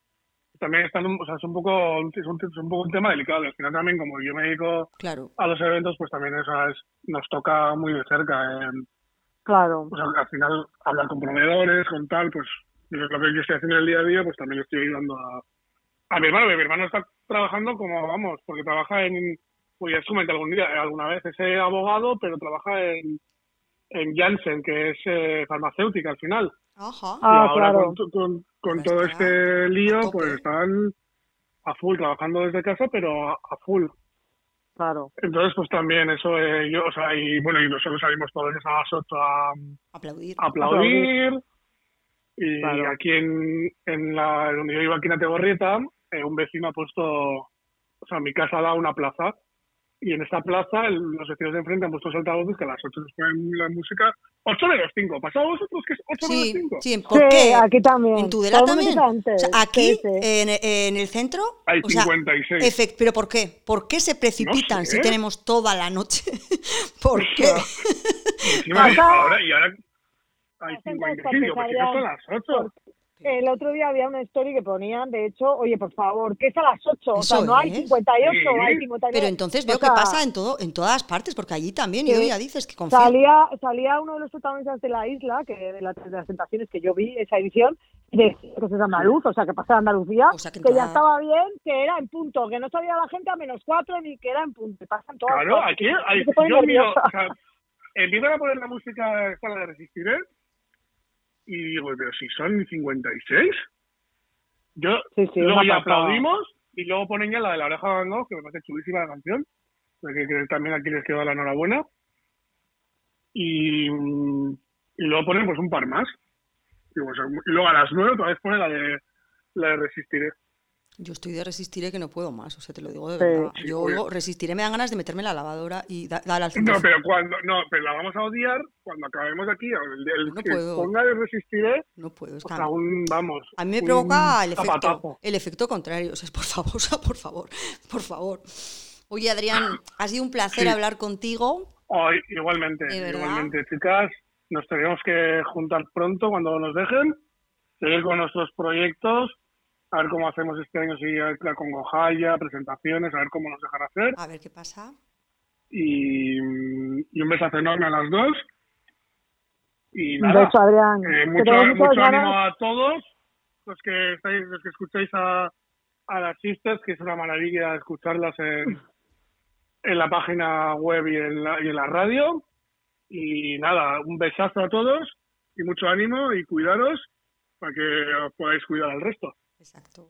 También están, un- o sea, es un poco, es un, es un poco un tema delicado. Al final también, como yo me dedico Claro. a los eventos, pues también eso es, nos toca muy de cerca. eh, Claro. pues al, al final hablar con proveedores, con tal, pues es lo que yo estoy haciendo en el día a día, pues también le estoy ayudando a, a mi hermano. Mi hermano está trabajando como, vamos, porque trabaja en, pues ya os comenté algún día, alguna vez, es eh, abogado, pero trabaja en, en Janssen, que es eh, farmacéutica al final. Ajá. y Ah, ahora claro. con, tu- con, con Pues todo este lío, pues están a full, trabajando desde casa, pero a, a full. Claro. Entonces, pues también eso, eh, yo, o sea, y bueno, y nosotros salimos todos a las 8 a, Aplaudir. a aplaudir. Y Claro. aquí en, en la, donde yo vivo aquí en Ategorrieta, eh, un vecino ha puesto, o sea, mi casa da una plaza. Y en esta plaza, el- los vecinos de enfrente han puesto los altavoces que a las 8 nos ponen la música. 8 de los 5. ¿Pasado vosotros que es 8 de los Sí, 5? sí, ¿por Sí, qué? aquí también. ¿En Tudela también? O sea, aquí, Sí, sí. En, en el centro, Hay o sea, 56. efect- ¿pero por qué? ¿Por qué se precipitan sé. si tenemos toda la noche? ¿Por qué? Encima, y Pasa- ahora, y ahora hay Pasa 55, pues si no son las 8. El otro día había una story que ponían, de hecho, oye, por favor, que es a las 8, o sea, Eso no hay es. 58, Sí. hay 59. Pero entonces O veo que sea, pasa en todo, en todas partes, porque allí también, y hoy ya dices que confío. Salía, salía uno de los protagonistas de la isla, que de, la- de las tentaciones que yo vi esa edición, decía que es andaluz, o sea, que pasa de Andalucía, O sea, que que, ya estaba bien, que era en punto, que no sabía la gente a menos cuatro ni que era en punto. Pasan todas Claro, partes. aquí hay, yo miro, o sea, empiezan a poner la música esta la de Resistiré y digo, pero si son 56, yo Sí, sí, luego ya aplaudimos y luego ponen ya la de la oreja de Van Gogh, que me parece chulísima la canción, porque que también aquí les quedó la enhorabuena. Y, mm, y luego ponen pues un par más. Y, pues, y luego a las 9 otra vez ponen la de, la de Resistiré. Yo estoy de resistiré que no puedo más, o sea, te lo digo de Sí. verdad. Sí, Yo oigo resistiré, me dan ganas de meterme en la lavadora y da- dar al No, pero cuando no, pero la vamos a odiar cuando acabemos aquí. El, el No que puedo. ponga de Resistiré, No puedo, es o que sea, un, vamos. A mí me provoca el efecto, el efecto contrario. O sea, por favor, o sea, por favor, por favor. Oye, Adrián, ha sido un placer Sí. hablar contigo. Igualmente, igualmente, chicas. Nos tenemos que juntar pronto cuando nos dejen. seguir con nuestros proyectos, a ver cómo hacemos este año, si la Congojaya, presentaciones, a ver cómo nos dejan hacer. A ver qué pasa. Y, y un besazo enorme a las dos. Y Un nada, beso, Adrián. eh, mucho, ánimo a todos los que estáis, los que escucháis a, a las sisters, que es una maravilla escucharlas en, en la página web y en la, y en la radio. Y nada, un besazo a todos y mucho ánimo y cuidaros para que os podáis cuidar al resto. Exacto.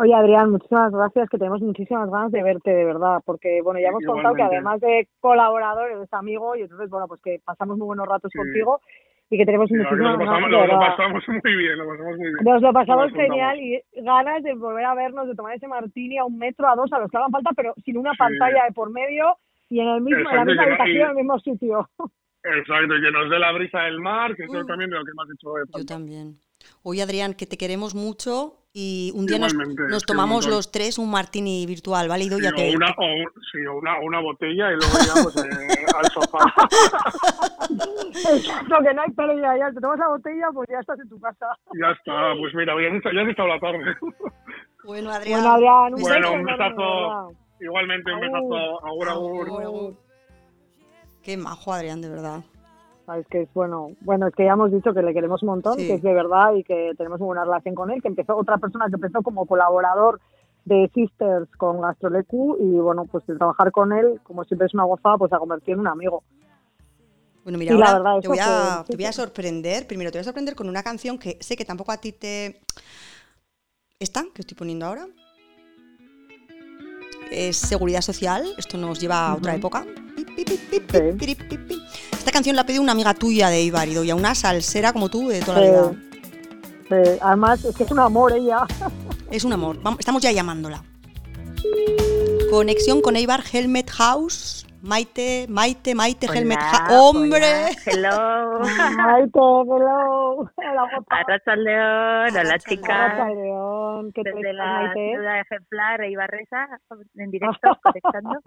Oye, Adrián, muchísimas gracias, que tenemos muchísimas ganas de verte, de verdad, porque, bueno, ya hemos contado que además de colaborador, eres amigo, y entonces, bueno, pues que pasamos muy buenos ratos Sí. contigo y que tenemos muchísimas lo, ganas, lo- lo pasamos muy bien, lo pasamos muy bien. Nos lo pasamos Nos genial y ganas de volver a vernos, de tomar ese martini a un metro, a dos, a los que hagan falta, pero sin una Sí. pantalla de por medio y en el mismo, en la misma no- habitación, y- en el mismo sitio. Exacto, y que nos dé la brisa del mar, que eso Mm. también de lo que me has hecho de Yo también. Oye, Adrián, que te queremos mucho y un día nos, tomamos los tres un martini virtual, ¿vale? Y Sí, ya te... o una, o, sí, o una, botella y luego ya pues, eh, al sofá. Exacto, que no hay pelea ya, te tomas la botella, pues ya estás en tu casa. Ya está, pues mira, ya has estado, ya has estado la tarde. Bueno, Adrián. Bueno, Adrián, un Bueno, un besazo. Igualmente, un besazo. Agur, agur. Qué majo, Adrián, de verdad. Sabes que es bueno, bueno, es que ya hemos dicho que le queremos un montón, Sí. que es de verdad y que tenemos muy buena relación con él, que empezó otra persona que empezó como colaborador de Sisters con Gastrolecu y bueno, pues de trabajar con él, como siempre es una gozada, pues ha convertido en un amigo. Bueno, mira, Y la ahora verdad, te, voy a, que- te voy a sorprender. Primero, te voy a sorprender con una canción que sé que tampoco a ti te... Esta, que estoy poniendo ahora. Es Seguridad Social. Esto nos lleva a otra Ujú. época. Esta canción la ha pedido una amiga tuya de Ibar y una salsera como tú de toda la Sí. vida. Sí, además, es que es un amor ella. Es un amor. Vamos- estamos ya llamándola. Conexión con Eibar Helmet House. Maite, Maite, Maite Helmet House. ¡Hombre! hola, hello. Maite, hello. Hola, guapa. Arratsaldeon, hola chicas. Hola, León. ¿Qué tal Desde la Maite? ciudad ejemplar de Ibarresa, en directo, conectando.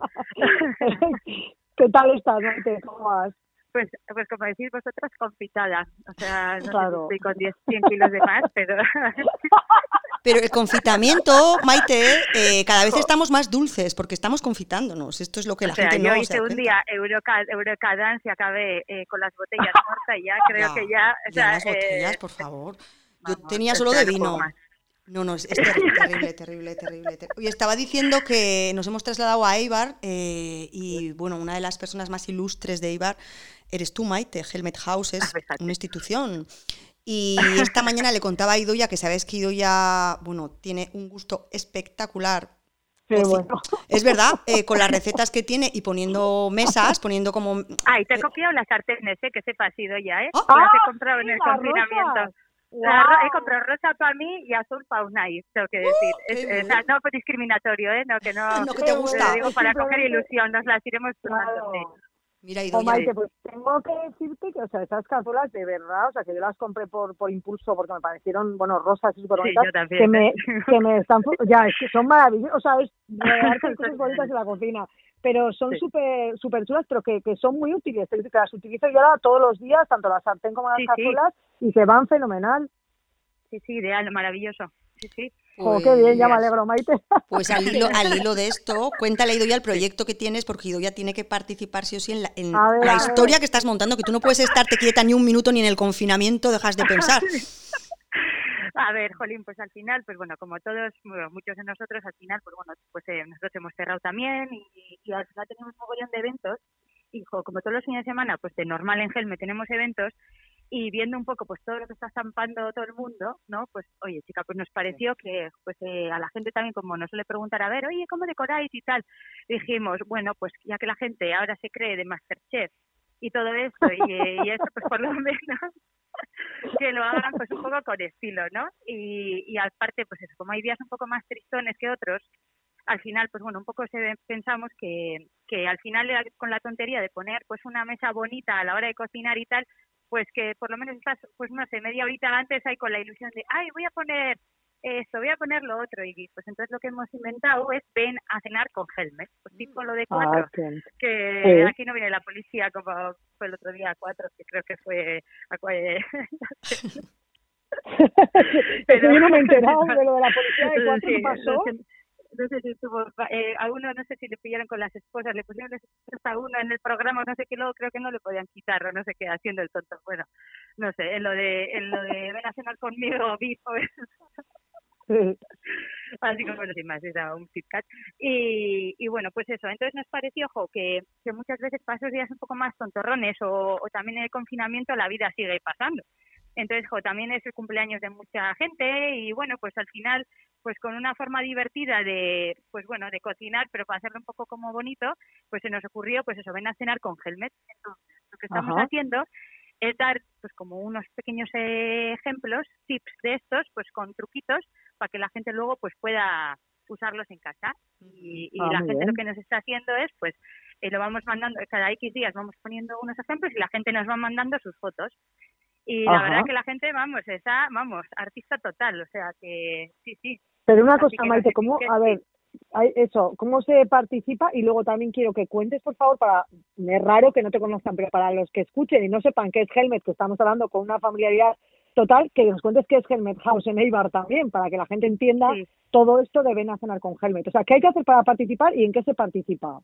¿Qué tal estás, Maite? ¿Cómo vas? Pues, pues como decís vosotras, confitada. O sea, no Claro. sé si estoy con 10, 100 kilos de más, pero Pero el confitamiento, Maite, eh, cada vez estamos más dulces porque estamos confitándonos. Esto es lo que la o sea, gente yo no se hice da un día Euroca- Eurocadance y acabé eh, con las botellas muertas y ya creo Ya, que ya... O Ya sea, las botellas, eh, por favor. Yo vamos, tenía o solo sea, de vino. más. No, no, es, es terrible, terrible, terrible, terrible, ter- Oye, estaba diciendo que nos hemos trasladado a Eibar eh, y, bueno, una de las personas más ilustres de Eibar eres tú, Maite. Helmet House es Ah, fíjate. una institución. Y esta mañana le contaba a Idoya que sabes que Idoya, bueno, tiene un gusto espectacular. Bueno. Es verdad, eh, con las recetas que tiene y poniendo mesas, poniendo como... Ay, te he copiado las sartenes, eh, que sepas ido ya, ¿eh? Ah. las he Ah, comprado en el confinamiento. Guau. he comprado rosa para mí y azul para Unai, tengo que decir. Es- qué eh, o sea, no fue discriminatorio, ¿eh? No, que no. No, que te gusta. digo para coger ilusión, nos las iremos tomando. Claro. sí. Mira, O Idoya, Maite, pues tengo que decirte que, o sea, esas cazuelas de verdad, o sea, que yo las compré por, por impulso porque me parecieron, bueno, rosas y súper Sí, bonitas, yo también. que me, que me están, ya, es que son maravillosas, o sea, es regalarte cosas bonitas en la cocina, pero son Sí. súper súper chulas, pero que, que son muy útiles, que las utilizo yo ahora todos los días, tanto la sartén como las Sí, sí. cazuelas, y que van fenomenal. Sí, sí, ideal, maravilloso. Sí, sí. Oh, qué bien, ya me pues- alegro, Maite. Pues al hilo, al hilo de esto, cuéntale Idoya el proyecto que tienes, porque Idoya tiene que participar sí o sí en la, en A ver, la a historia que estás montando, que tú no puedes estarte quieta ni un minuto ni en el confinamiento dejas de pensar. A ver, Jolín, pues al final, pues bueno, como todos, bueno, muchos de nosotros, al final, pues bueno, pues eh, nosotros hemos cerrado también y, y al final tenemos un mogollón de eventos. Y jo, como todos los fines de semana, pues de normal en Gelme tenemos eventos y viendo un poco pues todo lo que está estampando todo el mundo, ¿no? Pues oye, chica, pues nos pareció que pues eh, a la gente también como nos suele preguntar, a ver, oye, ¿cómo decoráis y tal? Dijimos, bueno, pues ya que la gente ahora se cree de Masterchef y todo esto y, eso pues por lo menos que lo hagan pues un poco con estilo, ¿no? Y, y aparte, pues eso, como hay días un poco más tristones que otros, al final, pues bueno, un poco se, pensamos que, que al final con la tontería de poner pues una mesa bonita a la hora de cocinar y tal, pues que por lo menos estás, pues no sé, media horita antes ahí con la ilusión de, ay, voy a poner esto, voy a poner lo otro, y pues entonces lo que hemos inventado es ven a cenar con Helmet, pues tipo lo de cuatro, Ah, qué- que Sí. aquí no viene la policía como fue el otro día a cuatro, que creo que fue a Pero yo no me he enterado de lo de la policía de cuánto Sí, pasó. No sé, no sé si estuvo, eh, a uno no sé si le pillaron con las esposas, le pusieron las esposas a uno en el programa, no sé qué, luego creo que no le podían quitar o no sé qué, haciendo el tonto. Bueno, no sé, en lo de, en lo de ven a cenar conmigo, Sí. así como bueno, sin más, era un Kit Kat. Y, y bueno, pues eso, entonces nos pareció, ojo, que, que muchas veces para esos días un poco más tontorrones o, o también en el confinamiento la vida sigue pasando. Entonces, jo, también es el cumpleaños de mucha gente y bueno, pues al final, pues con una forma divertida de, pues bueno, de cocinar, pero para hacerlo un poco como bonito, pues se nos ocurrió, pues eso, ven a cenar con Helmet. Entonces, lo que estamos Ajá. haciendo es dar, pues como unos pequeños eh, ejemplos, tips de estos, pues con truquitos, para que la gente luego pues pueda usarlos en casa. Y, y Ah, la gente bien. lo que nos está haciendo es, pues, eh, lo vamos mandando, cada X días vamos poniendo unos ejemplos y la gente nos va mandando sus fotos. Y la verdad que la gente, vamos, está, vamos, artista total, o sea que sí, sí. Pero una Así cosa, Maite, no ¿cómo, a ver, eso, ¿cómo se participa? Y luego también quiero que cuentes, por favor, para, es raro que no te conozcan, pero para los que escuchen y no sepan qué es Helmet, que estamos hablando con una familiaridad total, que nos cuentes qué es Helmet House en Eibar también, para que la gente entienda Sí. todo esto de ven a cenar con Helmet. O sea, ¿qué hay que hacer para participar y en qué se participa?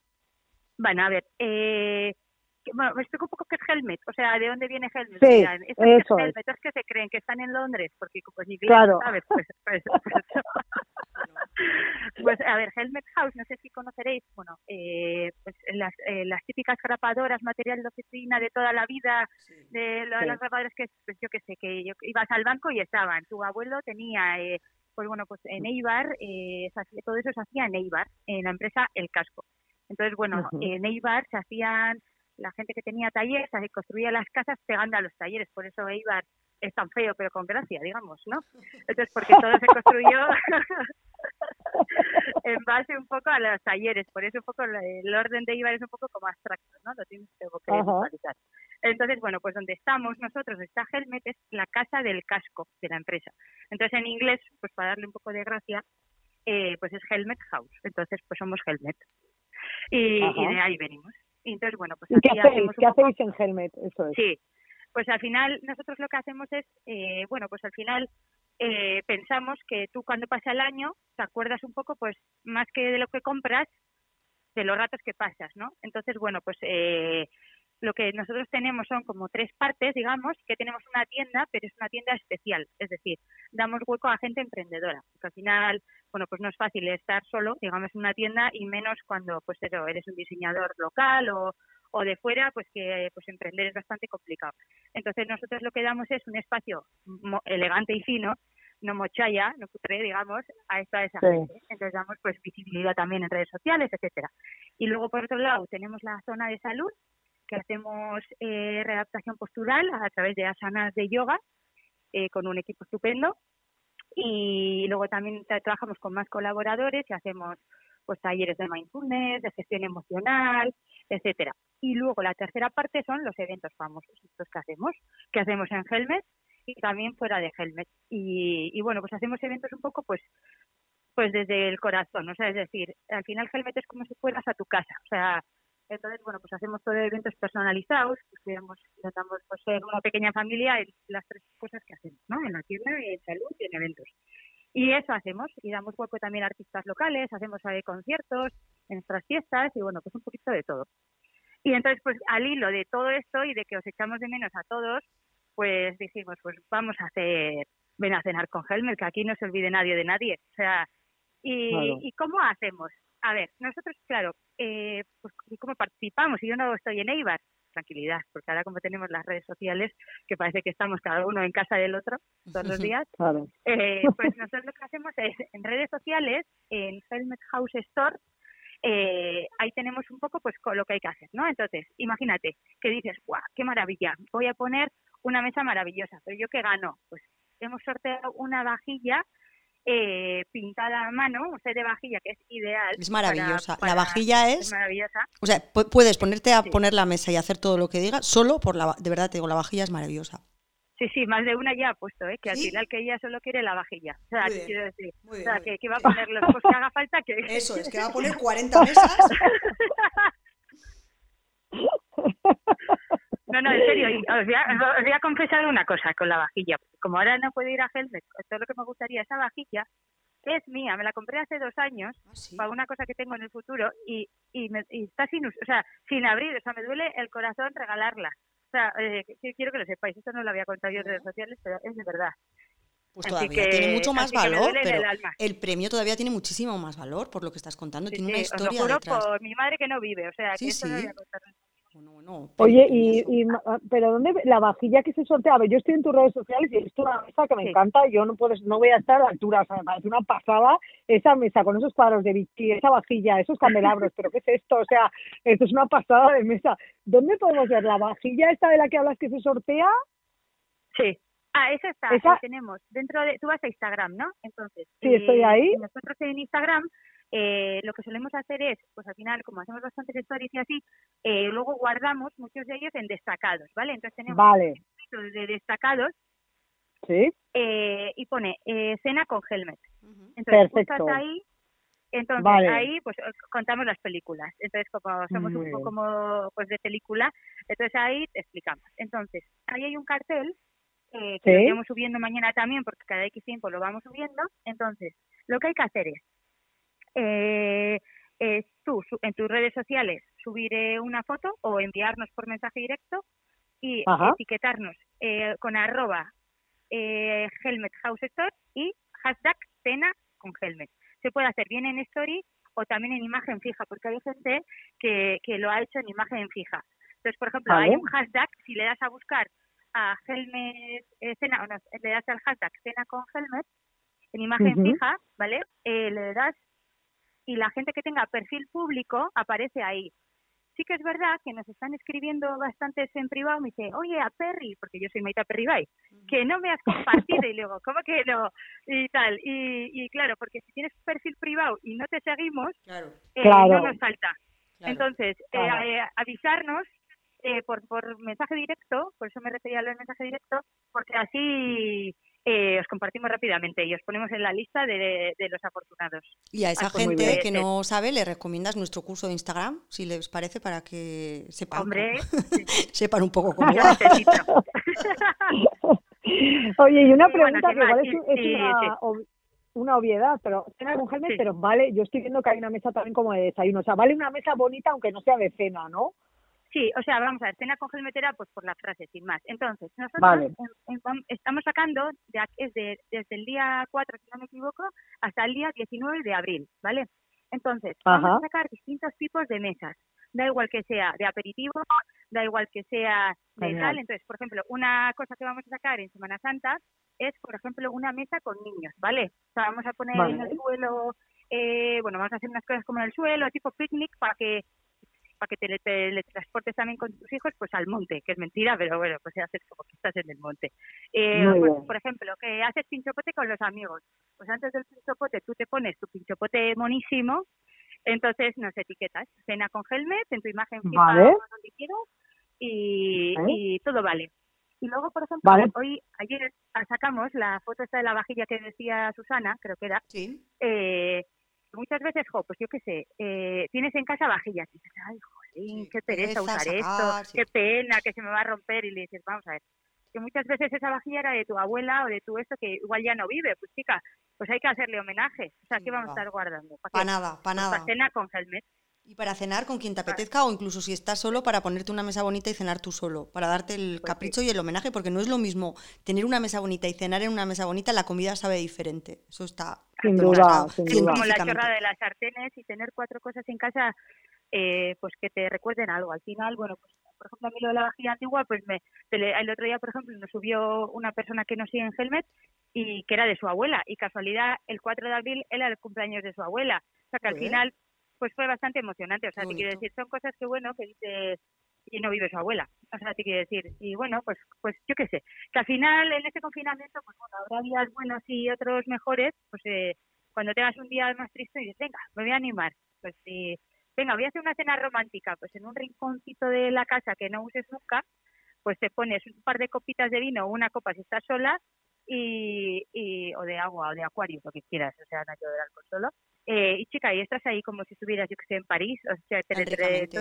Bueno, a ver, eh, que- bueno, me explico un poco qué es Helmet, o sea, ¿de dónde viene Helmet? Sí, Dirán, ¿esto qué eso es. Helmet? Es que se creen que están en Londres, porque pues ni Claro. sabes, pues, pues, pues, pues, a ver, Helmet House, no sé si conoceréis, bueno, eh, pues las, eh, las típicas grapadoras, material de oficina de toda la vida, de lo- Sí. las grapadoras que, pues yo qué sé, que yo- ibas al banco y estaban, tu abuelo tenía, eh, pues bueno, pues en Eibar, eh, se hacía- todo eso se hacía en Eibar, en la empresa El Casco. Entonces, bueno, en Eibar se hacían, la gente que tenía talleres, se construía las casas pegando a los talleres, por eso Eibar es tan feo, pero con gracia, digamos, ¿no? Entonces, porque todo se construyó en base un poco a los talleres, por eso un poco el orden de Eibar es un poco como abstracto, ¿no? Lo tienes que que visualizar. Entonces, bueno, pues donde estamos nosotros, está Helmet, es la casa del casco de la empresa. Entonces, en inglés, pues para darle un poco de gracia, eh, pues es Helmet House. Entonces, pues somos Helmet. Y de ahí venimos. Y entonces, bueno, pues ¿Y qué aquí hacéis? ¿Qué hacéis en Helmet? Eso es. Sí, pues al final nosotros lo que hacemos es, eh, bueno, pues al final eh, pensamos que tú cuando pasa el año te acuerdas un poco, pues más que de lo que compras, de los ratos que pasas, ¿no? Entonces, bueno, pues eh, lo que nosotros tenemos son como tres partes, digamos, que tenemos una tienda, pero es una tienda especial, es decir, damos hueco a gente emprendedora, porque al final, bueno, pues no es fácil estar solo, digamos, en una tienda y menos cuando, pues eso, eres un diseñador local o, o de fuera, pues que pues emprender es bastante complicado. Entonces nosotros lo que damos es un espacio elegante y fino, no mochaya, no cutre, digamos, a esta esa Sí. gente. Entonces damos pues visibilidad también en redes sociales, etcétera. Y luego por otro lado tenemos la zona de salud, que hacemos eh, readaptación postural a través de asanas de yoga eh, con un equipo estupendo. Y luego también tra- trabajamos con más colaboradores y hacemos pues talleres de mindfulness, de gestión emocional, etcétera. Y luego la tercera parte son los eventos famosos, estos que hacemos, que hacemos en Helmet y también fuera de Helmet. Y, y bueno, pues hacemos eventos un poco pues pues desde el corazón, o sea, es decir, al final Helmet es como si fueras a tu casa, o sea, entonces, bueno, pues hacemos todo eventos personalizados, pues digamos, intentamos pues, ser una pequeña familia en las tres cosas que hacemos, ¿no? En la tienda, en salud y en eventos. Y eso hacemos, y damos hueco también a artistas locales, hacemos eh, conciertos en nuestras fiestas y bueno, pues un poquito de todo. Y entonces, pues al hilo de todo esto y de que os echamos de menos a todos, pues dijimos, pues vamos a hacer, ven a cenar con Helmer, que aquí no se olvide nadie de nadie. O sea, ¿y, Claro. ¿y cómo hacemos? A ver, nosotros, claro, eh, pues ¿y ¿cómo participamos? Si yo no estoy en Eibar, tranquilidad, porque ahora como tenemos las redes sociales, que parece que estamos cada uno en casa del otro todos los días, Claro. eh, pues nosotros lo que hacemos es en redes sociales, en Helmet House Store, eh, ahí tenemos un poco pues con lo que hay que hacer, ¿no? Entonces, imagínate que dices, ¡guau! ¡Qué maravilla! Voy a poner una mesa maravillosa, pero ¿yo qué gano? Pues hemos sorteado una vajilla eh, pintada a mano, un set de vajilla que es ideal. Es maravillosa. para- la vajilla es es, maravillosa. o sea, pu- puedes ponerte a Sí. poner la mesa y hacer todo lo que digas solo por la, de verdad te digo, la vajilla es maravillosa. Sí, sí, más de una ya ha puesto, ¿eh? que al ¿Sí? final que ella solo quiere la vajilla. O sea, que quiero decir, o sea, que, va a poner los cosas que haga falta que... Eso es, que va a poner 40 mesas. No, No, en serio, os voy, a, os voy a confesar una cosa con la vajilla. Como ahora no puedo ir a Helmet, todo lo que me gustaría, esa vajilla es mía, me la compré hace dos años Ah, sí. para una cosa que tengo en el futuro y, y, me- y está sin, o sea, sin abrir, o sea, me duele el corazón regalarla. O sea, eh, que- quiero que lo sepáis, esto no lo había contado yo en redes sociales, pero es de verdad. Pues Así todavía que- tiene mucho más que valor, el premio todavía tiene muchísimo más valor por lo que estás contando. Sí, tiene sí, una os lo historia juro detrás. por mi madre que no vive, o sea, Sí, que esto no sí. lo voy a contar. Bueno, Oye, y, y ma- pero ¿dónde la vajilla que se sortea? A ver, yo estoy en tus redes sociales y he visto una mesa que me Sí. encanta. Yo no puedo, no voy a estar a la altura, o sea, me parece una pasada esa mesa con esos cuadros de Vichy, esa vajilla, esos candelabros. pero ¿qué es esto? O sea, esto es una pasada de mesa. ¿Dónde podemos ver la vajilla esta de la que hablas que se sortea? Sí. Ah, esa está, Esa- tenemos dentro de, tú vas a Instagram, ¿no? Entonces, Sí, estoy eh, ahí. Nosotros en Instagram eh, lo que solemos hacer es, pues al final, como hacemos bastantes stories y así, eh, luego guardamos muchos de ellos en destacados, ¿vale? Entonces tenemos Vale, un de destacados sí, eh, y pone eh, cena con Helmet. Entonces, Perfecto. ahí, entonces Vale. ahí pues contamos las películas. Entonces, como somos Muy un poco como pues de película, entonces ahí te explicamos. Entonces, ahí hay un cartel eh, que lo iremos subiendo mañana también, porque cada X tiempo lo vamos subiendo. Entonces, lo que hay que hacer es, eh, es tú su- en tus redes sociales subir eh, una foto o enviarnos por mensaje directo y Ajá. etiquetarnos eh, con arroba eh, Helmet House Store y hashtag cena con Helmet. Se puede hacer bien en story o también en imagen fija, porque hay gente que, que lo ha hecho en imagen fija. Entonces, por ejemplo, Vale. hay un hashtag, si le das a buscar a Helmet eh, cena, o no, le das al hashtag cena con Helmet, en imagen fija, ¿vale? Eh, le das y la gente que tenga perfil público aparece ahí. Sí que es verdad que nos están escribiendo bastantes en privado, me dice, oye, a Perry, porque yo soy Maita Perry Bay, que no me has compartido y luego, ¿cómo que no? Y tal, y, y claro, porque si tienes perfil privado y no te seguimos, Claro, eh, Claro. no nos falta. claro. Entonces, eh, Claro. eh, avisarnos eh, por, por mensaje directo, por eso me refería a lo del mensaje directo, porque así eh, os compartimos rápidamente y os ponemos en la lista de, de los afortunados. Y a esa Ah, pues gente bien. que no sabe, le recomiendas nuestro curso de Instagram, si les parece, para que sepan, Hombre, sepan un poco cómo va. necesito. Oye, y una bueno, pregunta sin que igual es, sí, es sí, una, sí. ob- una obviedad, pero cena con Helmet, Sí. pero vale, yo estoy viendo que hay una mesa también como de desayuno, o sea, vale una mesa bonita aunque no sea de cena, ¿no? Sí, o sea, vamos a ver, cena con gelmetera, pues por la frase, sin más. Entonces, nosotros Vale. estamos sacando de, es de- desde el día 4, si no me equivoco, hasta el día 19 de abril, ¿vale? Entonces, vamos a sacar distintos tipos de mesas. Da igual que sea de aperitivo, da igual que sea de Genial. tal. Entonces, por ejemplo, una cosa que vamos a sacar en Semana Santa es, por ejemplo, una mesa con niños, ¿vale? O sea, vamos a poner en el suelo, eh, bueno, vamos a hacer unas cosas como en el suelo, tipo picnic, para que para que te, le- te le transportes también con tus hijos pues al monte, que es mentira, pero bueno, pues se hace como que estás en el monte. Eh, pues, por ejemplo, que haces pinchopote con los amigos. Pues antes del pinchopote tú te pones tu pinchopote monísimo, entonces nos etiquetas. Cena con Helmet, en tu imagen fija Vale. donde quieras y, todo vale. Y luego, por ejemplo, Vale. hoy, ayer sacamos la foto esta de la vajilla que decía Susana, creo que era, Sí. eh, muchas veces, jo, pues yo qué sé, eh, tienes en casa vajillas y dices, ay, jolín, qué pereza usar sacar, esto, sí. qué pena, que se me va a romper y le dices, vamos a ver, que muchas veces esa vajilla era de tu abuela o de tu esto que igual ya no vive, pues chica, pues hay que hacerle homenaje, o sea, ¿qué vamos a estar guardando? ¿Para Para qué? nada, para Pues nada. para cena con helmet. Y para cenar con quien te apetezca o incluso si estás solo para ponerte una mesa bonita y cenar tú solo, para darte el Pues capricho y el homenaje, porque no es lo mismo tener una mesa bonita y cenar en una mesa bonita, la comida sabe diferente. Eso está Sin duda, sin duda. como la chorrada de las sartenes y tener cuatro cosas en casa, eh, pues que te recuerden algo. Al final, bueno, pues por ejemplo, a mí lo de la vajilla antigua, pues me, el otro día, por ejemplo, nos subió una persona que nos sigue en Helmet y que era de su abuela. Y casualidad, el 4 de abril era el cumpleaños de su abuela. O sea que al final, pues fue bastante emocionante. O sea, te quiero decir, son cosas que, bueno, que dices y no vive su abuela. O sea, te quiero decir, y bueno, pues pues yo qué sé, que al final en este confinamiento, pues bueno, habrá días buenos y otros mejores, pues eh, cuando tengas un día más triste y dices, venga, me voy a animar, pues sí, venga, voy a hacer una cena romántica, pues en un rinconcito de la casa que no uses nunca, pues te pones un par de copitas de vino o una copa si estás sola y, y o de agua o de acuario, lo que quieras, o sea, no beber alcohol solo. Eh, y chica, y estás ahí como si estuvieras, yo que sé, en París, o sea, te,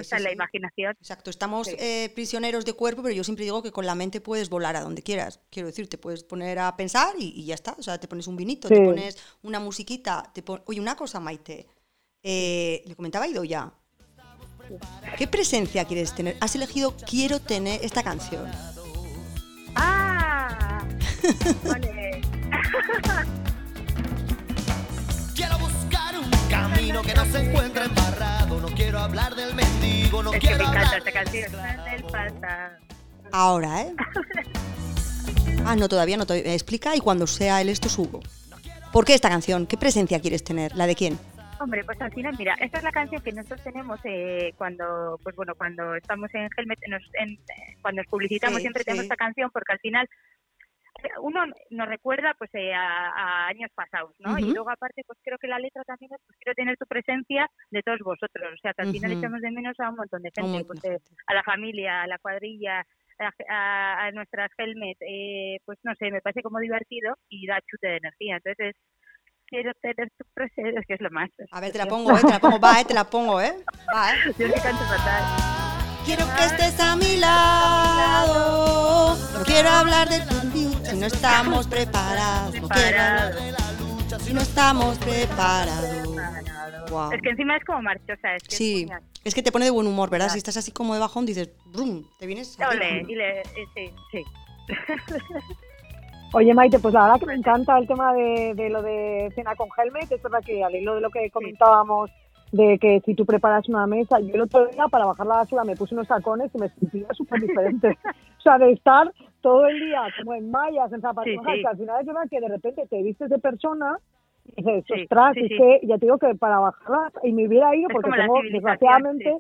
está sí, la sí. imaginación. Exacto, estamos Sí. eh, prisioneros de cuerpo, pero yo siempre digo que con la mente puedes volar a donde quieras. Quiero decir, te puedes poner a pensar y, y ya está. O sea, te pones un vinito, te pones una musiquita. Te pon- Oye, una cosa, Maite. Eh, le comentaba a ya. ¿Qué presencia quieres tener? Has elegido Quiero tener esta canción. ¡Ah! Vale. camino que no se encuentre embarrado. No quiero hablar del mendigo, no Es que quiero me encanta hablar esta canción. Del. Ahora, ¿eh? Ah, no, todavía no. Todavía. Explica y cuando sea el esto subo. ¿Por qué esta canción? ¿Qué presencia quieres tener? ¿La de quién? Hombre, pues al final, mira, esta es la canción que nosotros tenemos eh, cuando, pues bueno, cuando estamos en Helmet, nos- en- cuando nos publicitamos Sí, siempre tenemos esta canción porque al final uno nos recuerda pues eh, a, a años pasados, ¿no? Y luego aparte, pues creo que la letra también es, pues quiero tener tu presencia de todos vosotros, o sea, que al final echamos de menos a un montón de gente, montón pues, eh, a la familia, a la cuadrilla, a, a- a nuestras Helmet, eh, pues no sé, me parece como divertido y da chute de energía, entonces quiero tener tu presencia, es que es lo más. A ver, te la pongo, ¿eh? Te la pongo. Va, ¿eh? Te la pongo, ¿eh? Va, ¿eh? Yo que canto fatal. Quiero que estés a mi lado. No quiero hablar de tu si no estamos preparados. No quiero hablar si no estamos preparados. Es que encima es como marchosa, es que Sí, es que te pone de buen humor, ¿verdad? Si estás así como de bajón, dices, brum, te vienes. Ole, y le, eh, sí, sí. Oye, Maite, pues la verdad que me encanta el tema de, de lo de cena con Helmet. Es verdad que al hilo de lo que comentábamos de que si tú preparas una mesa, yo el otro día para bajar la basura me puse unos tacones y me sentía súper diferente. o sea, de estar todo el día como en mallas, en Sí, sí. que al final es verdad que de repente te vistes de persona y dices, ostras, es que ya te digo que para bajarla, y me hubiera ido porque tengo, desgraciadamente.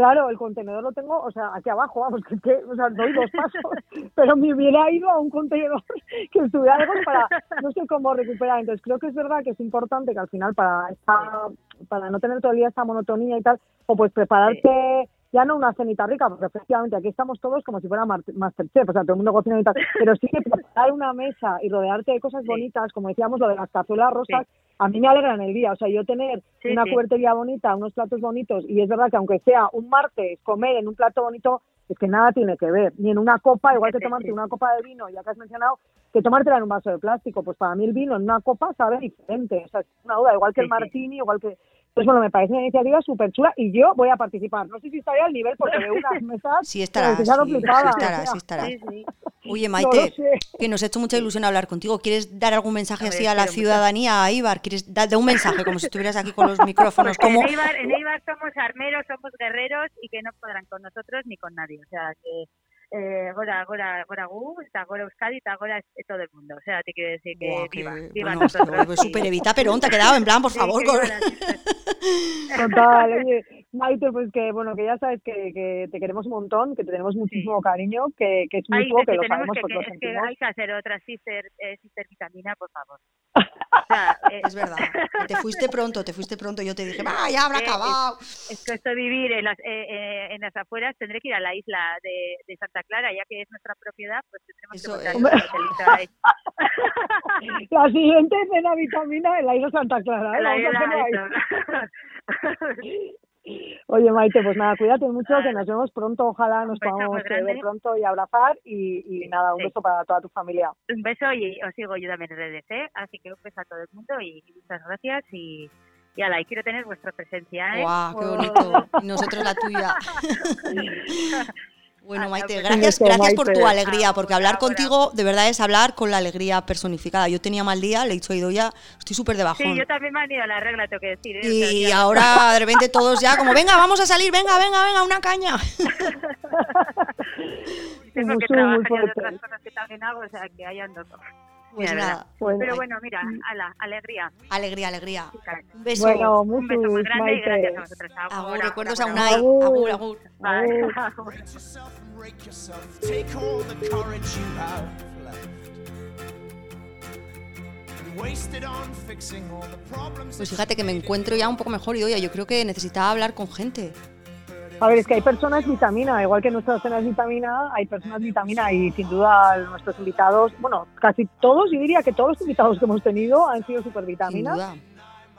Claro, el contenedor lo tengo, o sea, aquí abajo, vamos, que, o sea, doy dos pasos, pero me hubiera ido a un contenedor que estuviera lejos para, no sé cómo recuperar. Entonces, creo que es verdad que es importante que al final, para esta- para no tener todo el día esta monotonía y tal, o pues prepararte ya no una cenita rica, porque efectivamente aquí estamos todos como si fuera Masterchef, o sea, todo el mundo cocina y tal, pero sí que preparar una mesa y rodearte de cosas Sí. bonitas, como decíamos, lo de las cazuelas rosas, a mí me alegran el día, o sea, yo tener Sí, una cubertería bonita, unos platos bonitos, y es verdad que aunque sea un martes comer en un plato bonito, es que nada tiene que ver, ni en una copa, igual que tomarte una copa de vino, ya que has mencionado, que tomártela en un vaso de plástico, pues para mí el vino en una copa sabe diferente, o sea, es una duda, igual que el martini, igual que... Pues bueno, me parece una iniciativa súper chula y yo voy a participar. No sé si estaré al nivel porque veo unas mesas Sí han sí, flipada, sí sí. Oye, Maite, que nos ha hecho mucha ilusión hablar contigo. ¿Quieres dar algún mensaje así a la ciudadanía, a Ibar? ¿Quieres dar un mensaje como si estuvieras aquí con los micrófonos? Pues Como... en, Eibar, en Eibar somos armeros, somos guerreros y que no podrán con nosotros ni con nadie. O sea, que eh, gora, gora, gora gu, está gora Euskadi, está gora es- es todo el mundo. O sea, te quiero decir que Buah, que- viva, viva bueno, nosotros. pero es súper evita, pero te ha quedado en plan, por Sí, favor. que con- viva Total, oye, Maite, pues que bueno, que ya sabes que, que te queremos un montón, que te tenemos muchísimo cariño, que, que es Ay, mutuo, es que que lo sabemos que, porque lo que- es que sentimos. hay que hacer otra sister, eh, sister vitamina, por favor. O sea, eh, Es verdad, te fuiste pronto, te fuiste pronto. Yo te dije, va, ya habrá Eh, acabado. Es que esto de vivir en las, eh, eh, en las afueras, tendré que ir a la isla de, de Santa Clara, ya que es nuestra propiedad, pues tendremos Eso que es. montar un hotelito ahí. La siguiente cena vitamina en la isla Santa Clara. ¿eh? La isla. Oye, Maite, pues nada, cuídate mucho, que nos vemos pronto, ojalá nos podamos eh, ver pronto y abrazar y, y nada, un Sí. beso para toda tu familia. Un beso y os sigo yo también en redes, ¿eh? Así que un beso a todo el mundo y muchas gracias y, y ala, y quiero tener vuestra presencia, ¿eh? Guau, qué Oh. bonito. Y nosotros la tuya. Bueno, Maite, pues, gracias, gracias por tu alegría, porque hablar contigo de verdad es hablar con la alegría personificada. Yo tenía mal día, le he dicho a Idoia, estoy súper de bajón. Sí, yo también me han ido a la regla, tengo que decir. ¿eh? O sea, Y ahora de repente todos ya como, venga, vamos a salir, venga, venga, venga, una caña. tengo que trabajar fuerte. otras cosas que también hago, o sea, que ahí ando. Pues Mira, nada, Bueno, Pero bueno, mira, ala, alegría. alegría, alegría. Un beso. bueno, Un beso muy grande y gracias a vosotros. Agur, Agur, recuerdos a Unai. Agur. Agur, agur. Vale. Take all the courage you have left. Pues fíjate que me encuentro ya un poco mejor y oye, yo creo que necesitaba hablar con gente. A ver, es que hay personas vitamina, igual que nuestras cenas vitamina, hay personas vitamina y sin duda nuestros invitados, bueno, casi todos, yo diría que todos los invitados que hemos tenido han sido super vitaminas.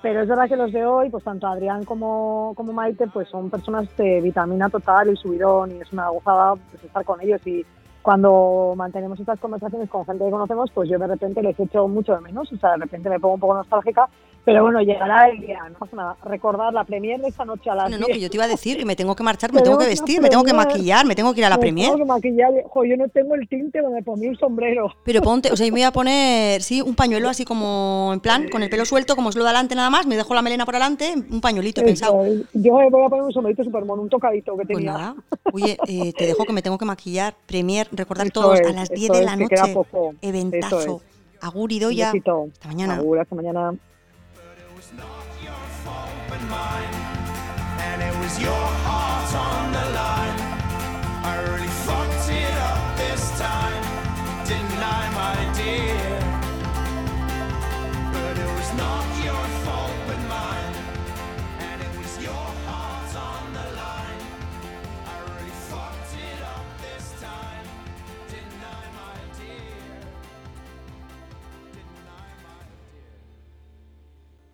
Pero es verdad que los de hoy, pues tanto Adrián como, como Maite, pues son personas de vitamina total y subidón y es una gozada pues, estar con ellos y cuando mantenemos estas conversaciones con gente que conocemos, pues yo de repente les echo mucho de menos, o sea, de repente me pongo un poco nostálgica, pero bueno, llegará el día, no pasa nada. Recordar la premier de esta noche a las No, no, 10. que yo te iba a decir que me tengo que marchar, me tengo que vestir, me tengo que maquillar, me tengo que ir a la Me premier. tengo que maquillar. Jo, yo no tengo el tinte donde ponía un sombrero. Pero ponte, o sea, yo me voy a poner, sí, un pañuelo así como en plan, con el pelo suelto, como es lo de adelante nada más, me dejo la melena por adelante, un pañuelito he pensado. Eso, yo me voy a poner un sombrerito super mono, un tocadito que Pues tenía. nada, oye, eh, te dejo que me tengo que maquillar, premier, recordar Eso todos a las eso 10 de la noche, eventazo, Eso agur y Un doya, besito. hasta mañana. Agur, hasta mañana. And it was your